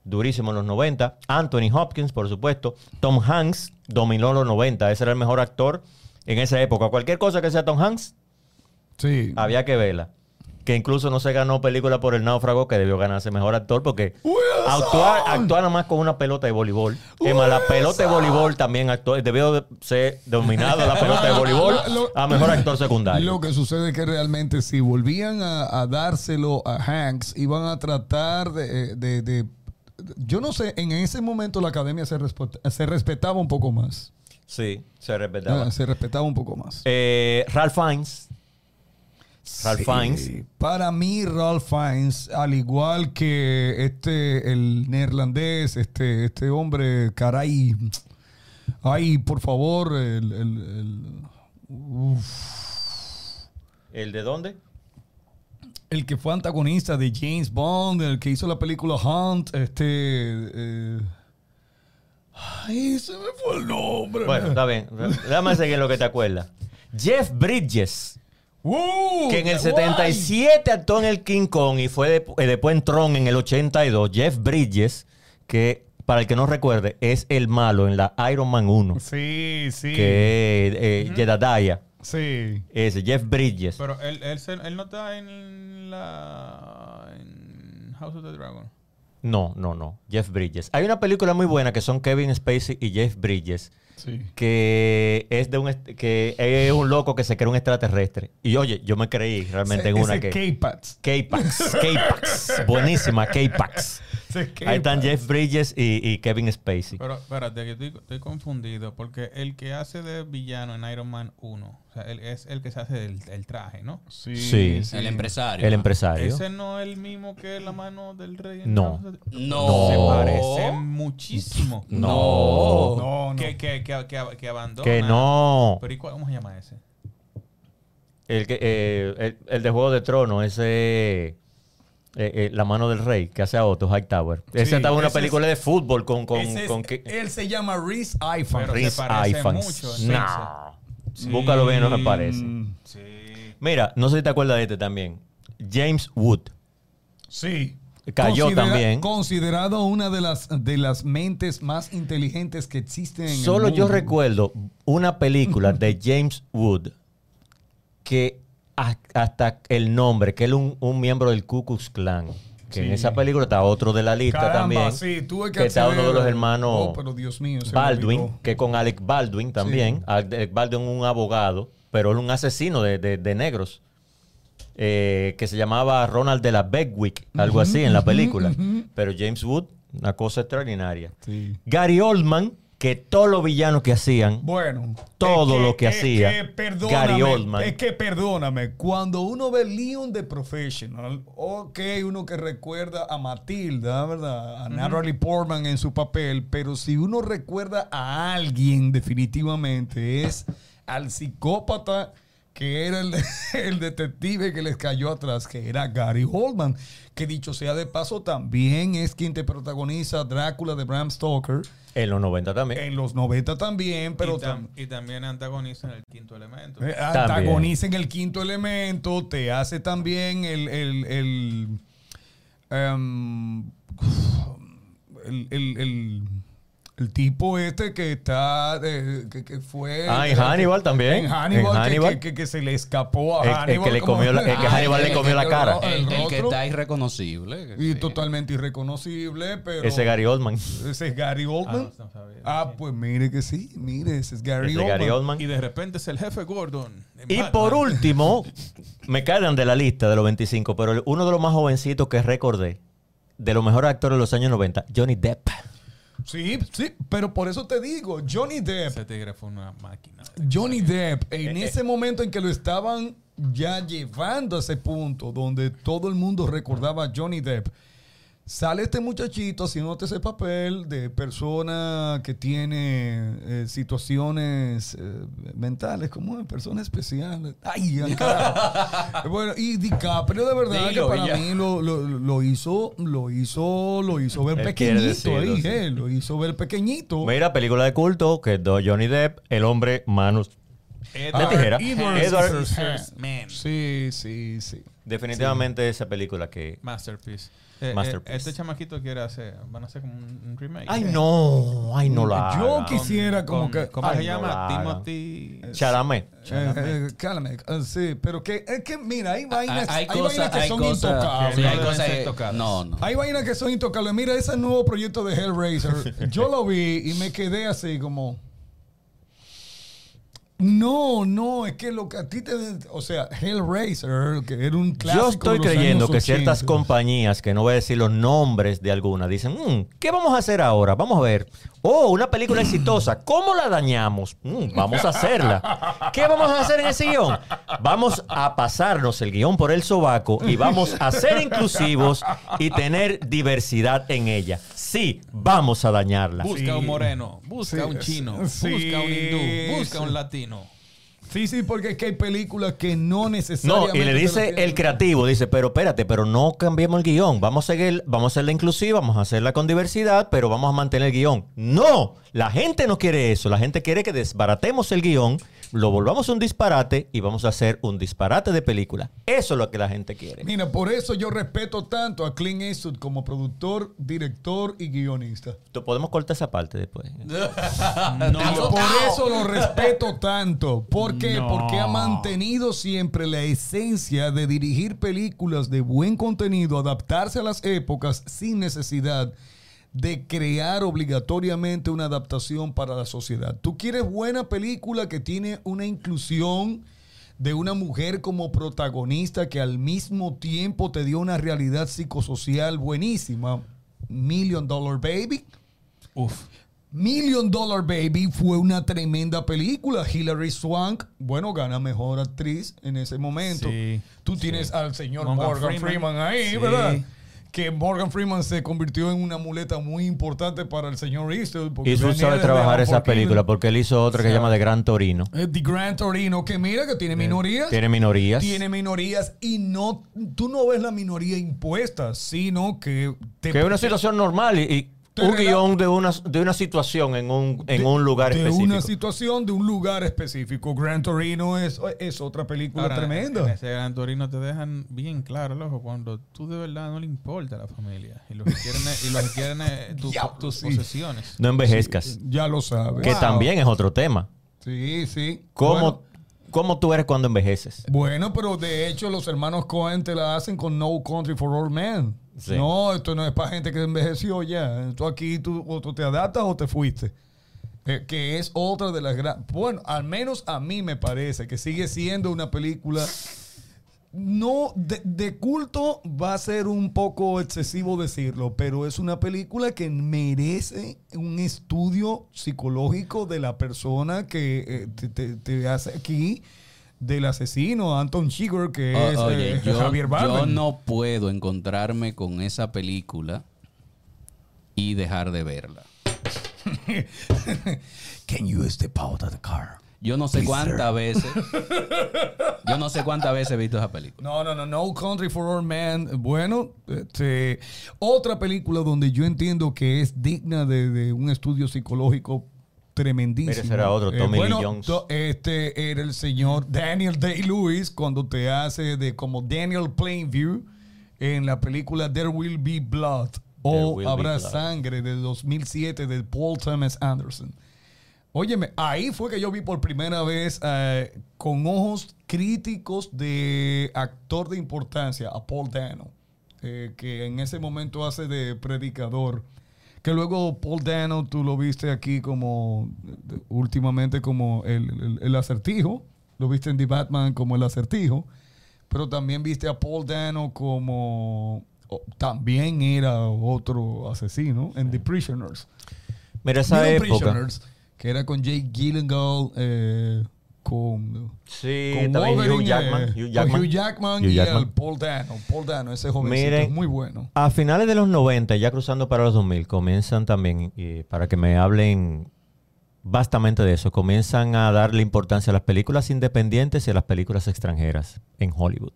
durísimo en los 90. Anthony Hopkins, por supuesto. Tom Hanks, dominó los 90. Ese era el mejor actor en esa época. Cualquier cosa que sea Tom Hanks, Sí. había que verla. que incluso no se ganó película por el náufrago, que debió ganarse mejor actor, porque actuar, actuar nada más con una pelota de voleibol. Es más, la pelota de voleibol también actuó, debió de ser dominado la pelota de voleibol Lo- a mejor actor secundario. Lo que sucede es que realmente si volvían a, a dárselo a Hanks, iban a tratar de, de- de- Yo no sé, en ese momento la academia se, se respetaba un poco más. Sí, se respetaba. Ah, se respetaba un poco más. Eh, Ralph Fiennes. Ralph Sí. Fiennes. Para mí, Ralph Fiennes, al igual que este, el neerlandés, este, este hombre, caray. Ay, por favor, el, el- el- uf. ¿El de dónde? El que fue antagonista de James Bond, el que hizo la película Hunt, este... eh, ay, se me fue el nombre. Bueno, está bien. Déjame seguir lo que te acuerdas. Jeff Bridges. ¡Uh! Que en el guay! 77 actuó en el King Kong y fue de- eh, después en Tron en el 82. Jeff Bridges, que para el que no recuerde, es el malo en la Iron Man 1. Sí, sí. Que es eh, Jedediah. Sí. Ese, Jeff Bridges. Pero él, él, se- él no está en la. en House of the Dragon. No, no, no. Jeff Bridges. Hay una película muy buena que son Kevin Spacey y Jeff Bridges. Sí. Que es de un que es un loco que se cree un extraterrestre. Y oye, yo me creí realmente en una Ese que. K-Pax. K-Pax. K-Pax. Buenísima, K-Pax. Ahí están. Jeff Bridges y, y Kevin Spacey. Pero espérate, que estoy, estoy confundido. Porque el que hace de villano en Iron Man 1, o sea, él es el que se hace el, el traje, ¿no? Sí, Sí. El empresario. El empresario. Ese no es el mismo que la mano del rey. No. No. Se parece muchísimo. No. No, no. Que, que, que, que, que abandona. Que no. Pero ¿y cuál- cómo se llama ese? El, que, eh, el, el de Juego de Tronos, ese. Eh, eh, la mano del rey que hace a Otto Hightower. Sí, estaba en una es- película de fútbol con. con, Ese es- con que- él se llama Reese Ifan. Pero- Rhys se parece Ifans. mucho, entonces. No. Búscalo bien, no me parece. Mm, Sí. Mira, no sé si te acuerdas de este también. James Wood. Sí. Cayó también. Considerado una de las, de las mentes más inteligentes que existen en el Solo yo mundo. recuerdo una película de James Wood que hasta el nombre, que él es un, un miembro del Ku Klux Klan. Que en Sí. esa película está otro de la lista Caramba, también. sí, tuve que, que está uno de los hermanos Oh, pero Dios mío, Baldwin, que con Alec Baldwin también. Alec Baldwin un abogado, pero él un asesino de, de- de negros. eh, que se llamaba Ronald de la Beckwith, algo así en la película. Pero James Wood, una cosa extraordinaria. Sí. Gary Oldman, que todos los villanos que hacían, Bueno, Todo es lo que es hacía que perdóname, Gary Oldman. Es que perdóname, cuando uno ve Leon the Professional, ok, uno que recuerda a Matilda, ¿verdad? A Natalie Portman en su papel, pero si uno recuerda a alguien definitivamente es al psicópata que era el, el detective que les cayó atrás, que era Gary Oldman, que dicho sea de paso también es quien te protagoniza Drácula de Bram Stoker. en los 90 también. En los 90 también, pero y, tam- tam- y también antagoniza en el quinto elemento. eh, antagoniza en el quinto elemento, te hace también el el el, em, el, el- tipo este que está de- que, que fue Ah, en Hannibal también. en Hannibal, En que- Hannibal. Que, que- que se le escapó a El- el Hannibal que le comió la- el que Hannibal le el- comió la cara. el El, el que está irreconocible. y sí. totalmente irreconocible, pero Ese Gary Oldman. ese es Gary Ah, Oldman. no. Ah, pues mire que sí, mire, ese es Gary Ese Oldman. Gary Oldman. Y de repente es el jefe Gordon. Y Batman. por último, me cargan de la lista de los 25, pero uno de los más jovencitos que recordé, de los mejores actores de los años 90, Johnny Depp. Sí, sí, pero por eso te digo, Johnny Depp Ese tigre fue una máquina. Johnny Depp, en Eh, ese momento en que lo estaban ya llevando a ese punto donde todo el mundo recordaba a Johnny Depp, sale este muchachito haciéndote ese papel de persona que tiene eh, situaciones eh, mentales, como de persona especial. Ay, carajo. bueno, y DiCaprio de verdad Dilo, que para ya. mí lo, lo- lo hizo, lo hizo, lo hizo ver Él pequeñito decirlo, ahí, sí. eh, lo hizo ver pequeñito. Mira, película de culto que do Johnny Depp, el hombre manos de tijera. Edward. Man. Sí, sí, sí. Definitivamente esa película que Masterpiece. Eh, eh, Masterpiece. este chamaquito quiere hacer, van a hacer como un, remake. Ay, no, ay, no la Yo hagan. quisiera como Con- que... ¿Cómo Ay, se no llama? Timothy. Chalamet. Eh, eh, Chalamet, sí, pero que es que mira, hay vainas, hay, hay cosas, vainas que hay son cosas, intocables. sí, hay cosas tocadas. no, no. Hay vainas que son intocables. Mira, ese nuevo proyecto de Hellraiser, yo lo vi y me quedé así como... No, no, es que lo que a ti te... O sea, Hellraiser, que era un clásico Yo estoy de los creyendo años que ciertas 80. compañías, que no voy a decir los nombres de algunas, dicen, "Mm, ¿qué vamos a hacer ahora? Vamos a ver. Oh, una película exitosa. ¿Cómo la dañamos? Mm, vamos a hacerla. ¿Qué vamos a hacer en ese guion? Vamos a pasarnos el guion por el sobaco y vamos a ser inclusivos y tener diversidad en ella. Sí, vamos a dañarla. Busca un moreno, busca Sí, un chino, sí, busca un hindú, busca sí. un latino. Sí, sí, porque es que hay películas que no No, necesariamente... y le dice el creativo, dice, pero espérate, pero no cambiemos el guion. Vamos a seguir, vamos a hacerla inclusiva, vamos a hacerla con diversidad, pero vamos a mantener el guion. No, la gente no quiere eso. La gente quiere que desbaratemos el guion, lo volvamos un disparate y vamos a hacer un disparate de película. Eso es lo que la gente quiere. Mira, por eso yo respeto tanto a Clint Eastwood como productor, director y guionista. Tú- Podemos cortar esa parte después. Y por eso lo respeto tanto. ¿Por qué? No. Porque ha mantenido siempre la esencia de dirigir películas de buen contenido, adaptarse a las épocas sin necesidad de crear obligatoriamente una adaptación para la sociedad. Tú quieres buena película que tiene una inclusión de una mujer como protagonista que al mismo tiempo te dio una realidad psicosocial buenísima. Million Dollar Baby. Uf. Million Dollar Baby fue una tremenda película. Hilary Swank, bueno, gana mejor actriz en ese momento. Sí, Tú tienes al señor Morgan Morgan, Freeman. Freeman. ahí, Sí. ¿verdad? Que Morgan Freeman se convirtió en una muleta muy importante para el señor Eastwood. porque venía sabe trabajar esa película porque él hizo otra que se llama De Gran Torino. Eh, The Grand Torino, que mira que tiene minorías. Tiene minorías. Tiene minorías y no, tú no ves la minoría impuesta, sino que te Que es una situación normal y, un guion de una, de una situación en un, en de- un lugar de específico. una situación de un lugar específico. Gran Torino es, es otra película Ahora, tremenda. En ese Gran Torino te dejan bien claro, loco, cuando tú de verdad no le importa la familia y lo que quieren es, y lo que quieren es tu- Diablo, tus sí. posesiones. No envejezcas. Ya lo sabes. Que también es otro tema. Sí, sí. ¿Cómo, Bueno, cómo tú eres cuando envejeces? bueno, pero de hecho los hermanos Cohen te la hacen con No Country for Old Men. No, esto no es para gente que envejeció ya. Esto aquí tú o tú te adaptas o te fuiste. Eh, que es otra de las grandes... Bueno, al menos a mí me parece que sigue siendo una película... No, de, culto va a ser un poco excesivo decirlo, pero es una película que merece un estudio psicológico de la persona que eh, te hace aquí del asesino, Anton Chigurh, que O- es oye, eh, yo, Javier yo Bardem. no puedo encontrarme con esa película y dejar de verla. Can you step out of the car? Yo no sé cuántas veces. Yo no sé cuántas veces he visto esa película. No, no, no, No Country for Old Men. Bueno, este, otra película donde yo entiendo que es digna de, de un estudio psicológico tremendísimo. Ese era otro, Tommy Lee bueno, Jones. Este era el señor Daniel Day-Lewis cuando te hace de como Daniel Plainview en la película There Will Be Blood o Habrá. Sangre de 2007 de Paul Thomas Anderson. Óyeme, ahí fue que yo vi por primera vez eh, con ojos críticos de actor de importancia a Paul Dano, eh, que en ese momento hace de predicador. Que luego Paul Dano tú lo viste aquí como últimamente como el, el- el acertijo, lo viste en The Batman como el acertijo, pero también viste a Paul Dano como también era otro asesino en The Prisoners. Mira, esa época. Prisoners, que era con Jake Gyllenhaal, eh, con, Sí, con también Hugh Wolverine, Jackman. eh, Hugh Jackman. Hugh Jackman Hugh y el Paul Dano. Paul Dano, ese jovencito, Miren, es muy bueno. A finales de los 90, ya cruzando para los 2000, comienzan también, y para que me hablen bastante de eso, comienzan a darle importancia a las películas independientes y a las películas extranjeras en Hollywood.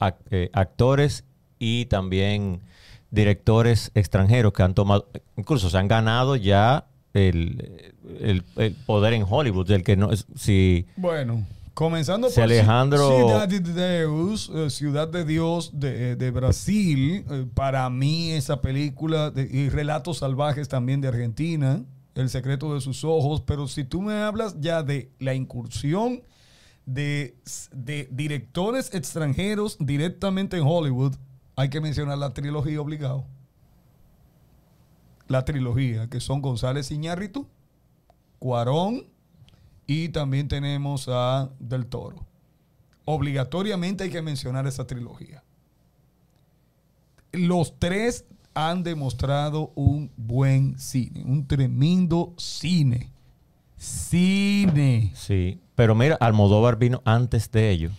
Ac- eh, actores y también directores extranjeros que han tomado, incluso se han ganado ya el, el- el poder en Hollywood, del que no es, si Bueno, Comenzando Si por Alejandro- Ciudad de Deus, eh, Ciudad de Dios de, de Brasil. eh, para mí esa película de- y Relatos Salvajes también de Argentina. El secreto de sus ojos. Pero si tú me hablas ya de la incursión de, de directores extranjeros directamente en Hollywood, hay que mencionar la trilogía obligado. La trilogía, que son González Iñárritu, Cuarón y también tenemos a Del Toro. Obligatoriamente hay que mencionar esa trilogía. Los tres han demostrado un buen cine, un tremendo cine. Cine. Sí. Pero mira, Almodóvar vino antes de ello.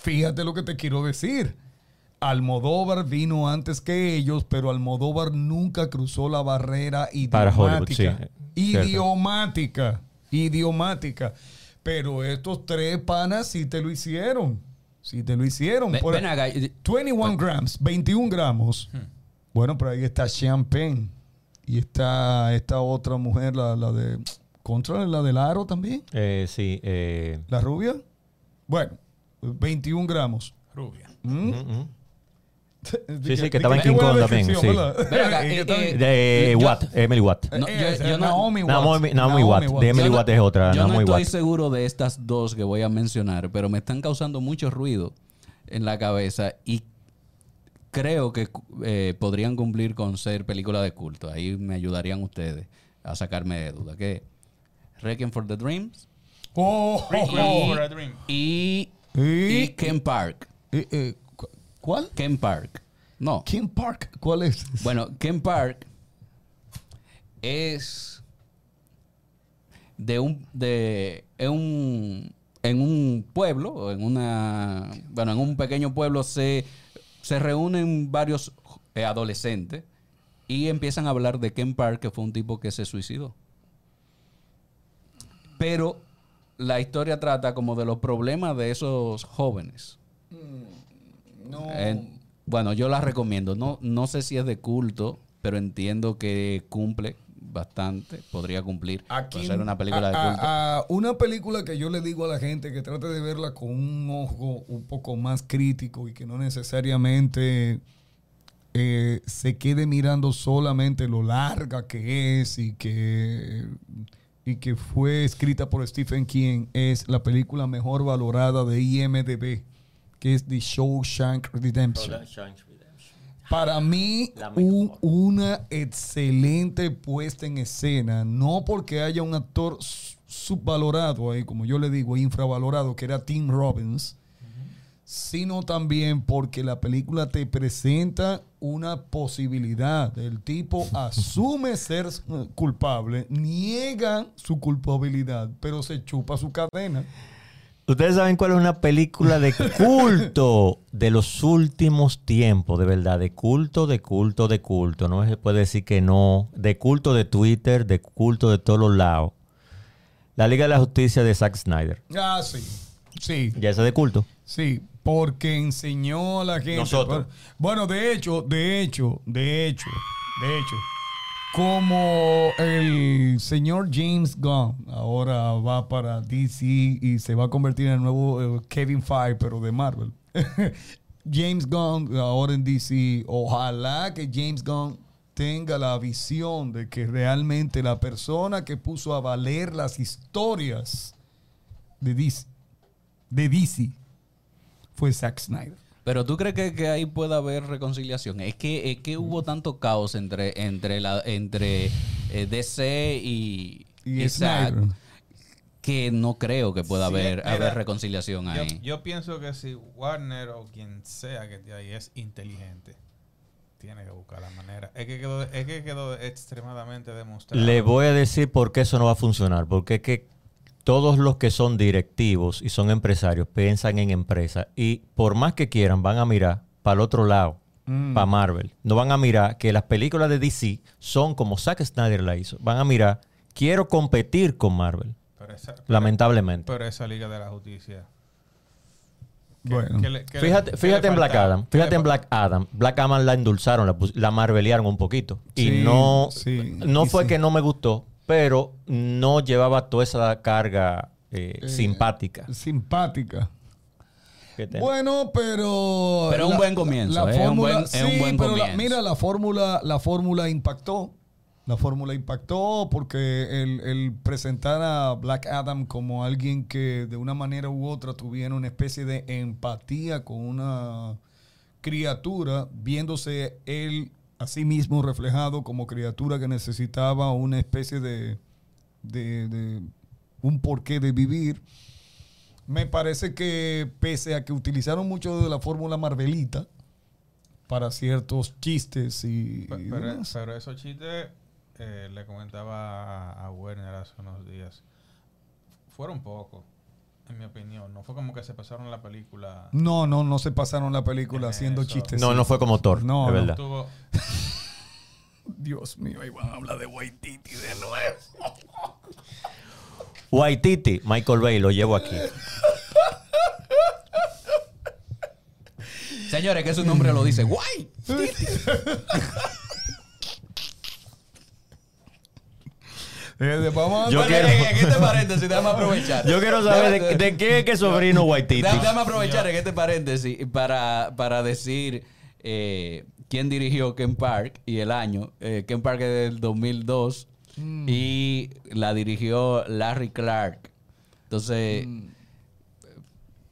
Fíjate lo que te quiero decir. Almodóvar vino antes que ellos, pero Almodóvar nunca cruzó la barrera Para Hollywood, idiomática. sí, idiomática. Idiomática. Pero estos tres panas sí te lo hicieron. Sí te lo hicieron. Ven, Por- ven acá, y- 21 gramos, 21 gramos. Bueno, pero ahí está Champagne. Y está esta otra mujer, la, la de. ¿Contra la del aro también? Eh, sí. eh, ¿La rubia? Bueno, 21 gramos. Rubia. ¿Mm? ujú, ujú. Sí, sí, que estaba en King Kong también, sí. Acá, eh, eh, De yo- Watt, Emily Watt. No, yo- yo no- Naomi Watts. Naomi- Naomi Watts, de Emily Yo no- Watt es otra, Yo no Naomi estoy seguro de estas dos que voy a mencionar, pero me están causando mucho ruido en la cabeza y creo que eh, podrían cumplir con ser películas de culto. Ahí me ayudarían ustedes a sacarme de duda. Que Requiem for the Dreams Oh, oh, Requiem oh. for a Dream. y, Y- y Ken Park. Eh, eh, cu- ¿Cuál? Ken Park. No. King Park. ¿Cuál es? Bueno, Ken Park es de un de en un en un pueblo en una bueno en un pequeño pueblo se se reúnen varios eh, adolescentes y empiezan a hablar de Ken Park que fue un tipo que se suicidó pero la historia trata como de los problemas de esos jóvenes No. eh, bueno, yo la recomiendo. No, no sé si es de culto, pero entiendo que cumple bastante. Podría cumplir. Aquí, ser una película a- de a- culto. a una película que yo le digo a la gente que trate de verla con un ojo un poco más crítico y que no necesariamente eh, se quede mirando solamente lo larga que es y que y que fue escrita por Stephen King es la película mejor valorada de IMDb que es The Shawshank Redemption. Para mí, un- una excelente puesta en escena. No porque haya un actor subvalorado ahí, como yo le digo, infravalorado, que era Tim Robbins, sino también porque la película te presenta una posibilidad. El tipo asume ser culpable, niega su culpabilidad, pero se chupa su cadena. Ustedes saben cuál es una película de culto de los últimos tiempos, de verdad, de culto, de culto, de culto. No se puede decir que no. De culto de Twitter, de culto de todos los lados. La Liga de la Justicia de Zack Snyder. Ah, sí. Sí, Ya ese es de culto. Sí, porque enseñó a la gente. Nosotros. Bueno, de hecho, de hecho, de hecho, de hecho, como el señor James Gunn ahora va para DC y se va a convertir en el nuevo eh, Kevin Feige, pero de Marvel. James Gunn ahora en DC, ojalá que James Gunn tenga la visión de que realmente la persona que puso a valer las historias de DC, de DC fue Zack Snyder. Pero tú crees que, que ahí pueda haber reconciliación. Es que, es que hubo tanto caos entre, entre, la, entre eh, DC y, Y y Zack Snyder. que no creo que pueda Sí, haber, mira, haber reconciliación Yo, ahí. yo pienso que si Warner o quien sea que esté ahí es inteligente, tiene que buscar la manera. Es que quedó, es que quedó extremadamente demostrado. Le voy a decir por qué eso no va a funcionar. Porque es que todos los que son directivos y son empresarios piensan en empresa y por más que quieran van a mirar para el otro lado, para Marvel. No van a mirar que las películas de DC son como Zack Snyder la hizo. Van a mirar, quiero competir con Marvel. Pero esa, Lamentablemente. pero esa Liga de la Justicia. ¿qué- Bueno. qué le- qué le- Fíjate, en Black? Adam. ¿Qué le Fíjate en Black Adam. Black Adam la endulzaron, la, la marvelearon un poquito. Y no, sí, no y fue sí. que no me gustó, pero no llevaba toda esa carga eh, simpática. Simpática. ten- Bueno, pero. Pero un buen comienzo, La ¿eh? Un buen- es un sí, buen pero la- comienzo. mira, la fórmula, la fórmula impactó. La fórmula impactó porque el, el presentar a Black Adam como alguien que de una manera u otra tuviera una especie de empatía con una criatura, viéndose él a sí mismo reflejado como criatura que necesitaba una especie de, de, de un porqué de vivir. Me parece que pese a que utilizaron mucho de la fórmula Marvelita para ciertos chistes y, pero esos chistes, eh, le comentaba a, a Werner hace unos días, fueron pocos, en mi opinión. No fue como que se pasaron la película. no, no, no se pasaron la película Eso. haciendo chistes. no, no fue como Thor, No, de verdad. Tuvo, Dios mío, ahí van a hablar de Waititi de nuevo. Waititi, Michael Bay, lo llevo aquí. Señores, que su nombre lo dice. ¡Guay! Vamos a Yo quiero- en, este paréntesis, déjame aprovechar. Yo quiero saber de, de qué es que sobrino Waititi. Déjame, déjame aprovechar en este paréntesis para, para decir eh, quién dirigió Ken Park y el año. Eh, Ken Park es del 2002 y la dirigió Larry Clark. Entonces,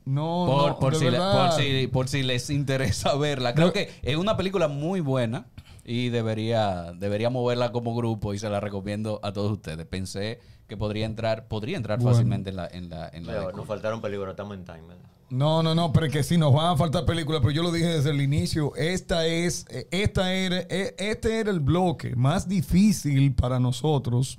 No, por, no, por de si, le- por, si, por si les interesa verla. Creo que es una película muy buena y debería, deberíamos verla como grupo y se la recomiendo a todos ustedes. Pensé que podría entrar, podría entrar Bueno. fácilmente en la, en la, en la Pero nos faltaron películas, estamos en time, ¿verdad? No, no, no, pero es que sí nos van a faltar películas, pero yo lo dije desde el inicio, esta es, eh, esta era, eh, este era el bloque más difícil para nosotros,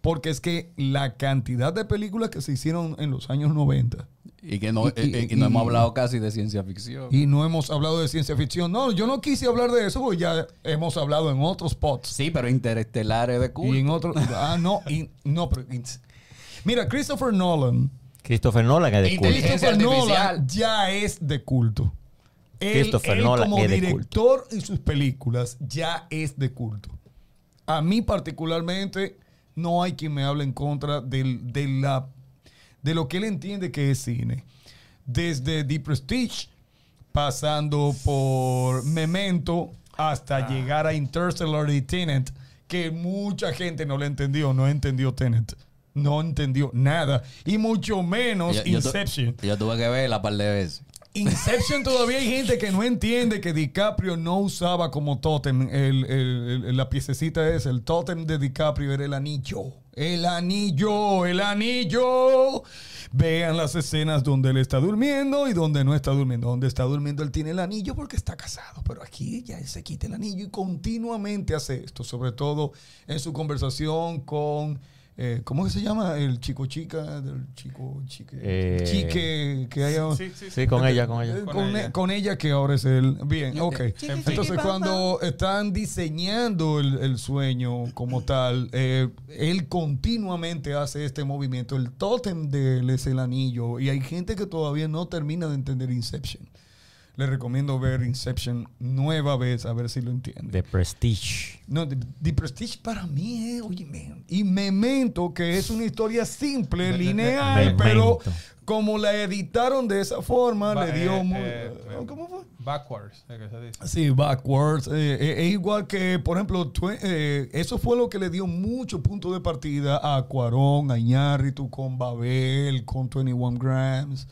porque es que la cantidad de películas que se hicieron en los años 90 Y que no, Y- y- eh, y no y- hemos hablado casi de ciencia ficción. y no hemos hablado de ciencia ficción. No, yo no quise hablar de eso porque ya hemos hablado en otros spots. sí, pero Interestelar es de culto. Y en otros, ah, no, y, no, pero, y- mira, Christopher Nolan, Christopher Nolan es de culto. Christopher. Nolan ya es de culto. Él, Christopher él Nolan como es de director y sus películas ya es de culto. A mí particularmente no hay quien me hable en contra del- de, la, de lo que él entiende que es cine. Desde The Prestige, pasando por Memento, hasta llegar a Interstellar y Tenet, que mucha gente no le entendió, no entendió Tenet. No entendió nada. Y mucho menos Yo- yo tu- Inception. Yo tuve que verla un par de veces. Inception todavía hay gente que no entiende que DiCaprio no usaba como tótem el, el- el- la piececita esa. El tótem de DiCaprio era el anillo. El anillo, el anillo. Vean las escenas donde él está durmiendo y donde no está durmiendo. Donde está durmiendo él tiene el anillo porque está casado. Pero aquí ya él se quita el anillo y continuamente hace esto. Sobre todo en su conversación con... eh, ¿Cómo que se llama? El chico chica, del chico chique, Eh, chique que haya... sí, sí, Sí, con ella, con Eh, ella. Con, Con e- ella. con ella que ahora es él. Bien, ok. Entonces, cuando están diseñando el, el sueño como tal, eh, él continuamente hace este movimiento. El tótem de él es el anillo. Y hay gente que todavía no termina de entender Inception. Le recomiendo ver Inception nueva vez, a ver si lo entiende. The Prestige. No, The, The Prestige para mí es, oye, man, y Memento, que es una historia simple, lineal, Memento. pero como la editaron de esa forma, Ba- le dio eh, muy... eh, ¿Cómo fue? Backwards, es que se dice. Sí, backwards. eh, eh, es igual que, por ejemplo, eh, eso fue lo que le dio mucho punto de partida a Cuarón, a Iñárritu, con Babel, con 21 Grams.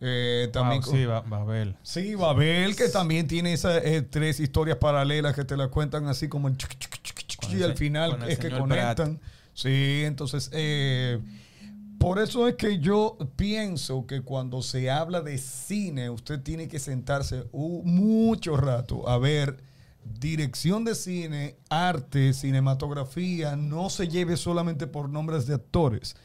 Eh, también Wow, sí, Babel. Sí, Babel, que también tiene esas eh, tres historias paralelas que te las cuentan así como el chuc, chuc, chuc, chuc, Con y el al final es que conectan. Sí, entonces, eh, por eso es que yo pienso que cuando se habla de cine, usted tiene que sentarse mucho rato a ver dirección de cine, arte, cinematografía, no se lleve solamente por nombres de actores.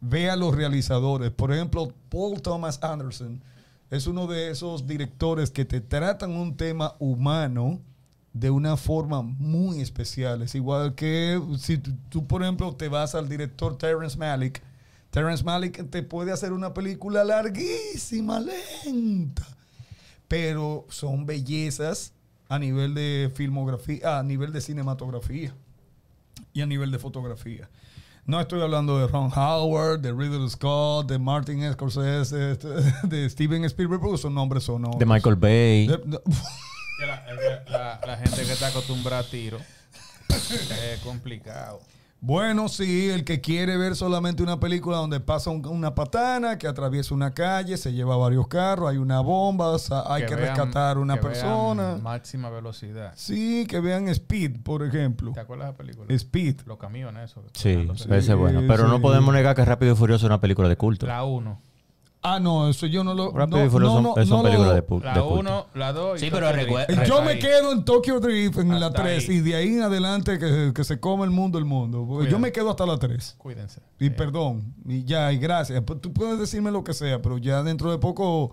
Vea los realizadores. Por ejemplo, Paul Thomas Anderson es uno de esos directores que te tratan un tema humano de una forma muy especial. Es igual que si tú, tú, por ejemplo, te vas al director Terrence Malick. Terrence Malick te puede hacer una película larguísima, lenta, pero son bellezas a nivel de filmografía, a nivel de cinematografía y a nivel de fotografía. No estoy hablando de Ron Howard, de Ridley Scott, de Martin Scorsese, este, de Steven Spielberg, porque son nombres sonoros. De Michael Bay. De- de- Que la, es que la- la gente que está acostumbrada a tiro es complicado. Bueno, sí, el que quiere ver solamente una película donde pasa un- una patana que atraviesa una calle, se lleva varios carros, hay una bomba, o sea, hay que, vean- rescatar a una que vean persona. Máxima velocidad. Sí, que vean Speed, por ejemplo. ¿Te acuerdas de la película? Speed. Los camiones, eso. Sí, Los- ese es bueno. Pero no podemos negar que Rápido y Furioso es una película de culto. La 1. Ah, no, eso yo no lo. Rápido no, y Furioso no, no, es una no película lo- de, pu- de La culto. 1, la 2 Sí, pero recuerda- Yo me quedo en Tokyo Drift en la Hasta 3 ahí. y de ahí en adelante que, que se come el mundo el mundo. Yo me quedo hasta la 3. Cuídense. Y Sí. perdón, y ya, y gracias. Pues Tú puedes decirme lo que sea, pero ya dentro de poco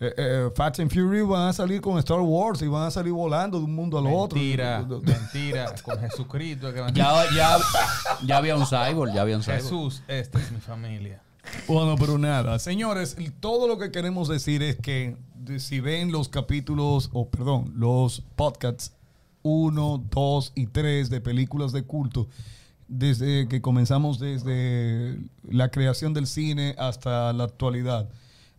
eh, eh, Fast and Fury van a salir con Star Wars y van a salir volando de un mundo al otro. Mentira, mentira. Con Jesucristo. que van- Ya, ya, ya había un cyborg, ya había un cyborg. Jesús, esta es mi familia. Bueno, pero nada. Señores, todo lo que queremos decir es que si ven los capítulos, o perdón, los podcasts 1, 2 y 3 de películas de culto, desde que comenzamos desde la creación del cine hasta la actualidad.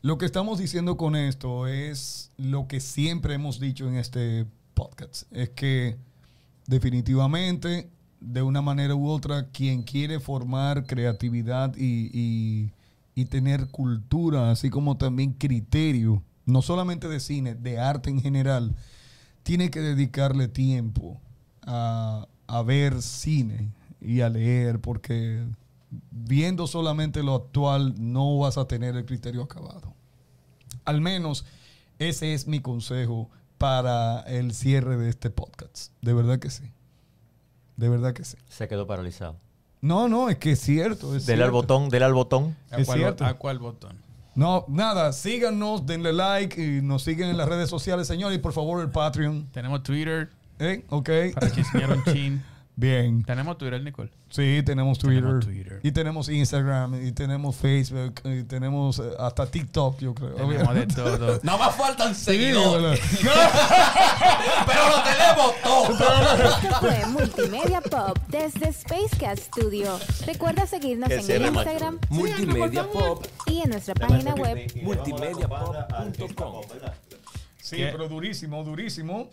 Lo que estamos diciendo con esto es lo que siempre hemos dicho en este podcast, es que definitivamente, de una manera u otra, quien quiere formar creatividad y- y tener cultura, así como también criterio, no solamente de cine, de arte en general, tiene que dedicarle tiempo a, a ver cine y a leer, porque viendo solamente lo actual no vas a tener el criterio acabado. Al menos ese es mi consejo para el cierre de este podcast. De verdad que sí. De verdad que sí. Se quedó paralizado. No, no, es que es cierto. Es Dele al cierto. botón, dele al botón. ¿A Es cuál, cierto. ¿A cuál botón? No, nada, síganos, denle like y nos siguen en las redes sociales, señores, y por favor el Patreon. Tenemos Twitter ¿Eh? ¿Ok? para chismear un chin. Bien. Tenemos Twitter, Nicole. Sí, tenemos Twitter, Tenemos Twitter. Y tenemos Instagram. Y tenemos Facebook. Y tenemos eh, hasta TikTok, yo creo. Tenemos de todo. Nada más faltan Sí, seguidores. pero lo tenemos todo. Esto fue Multimedia Pop desde Spacecast Studio. Recuerda seguirnos en. Instagram Multimedia Pop. y en nuestra página web Multimediapop.com. Sí, pero durísimo, durísimo.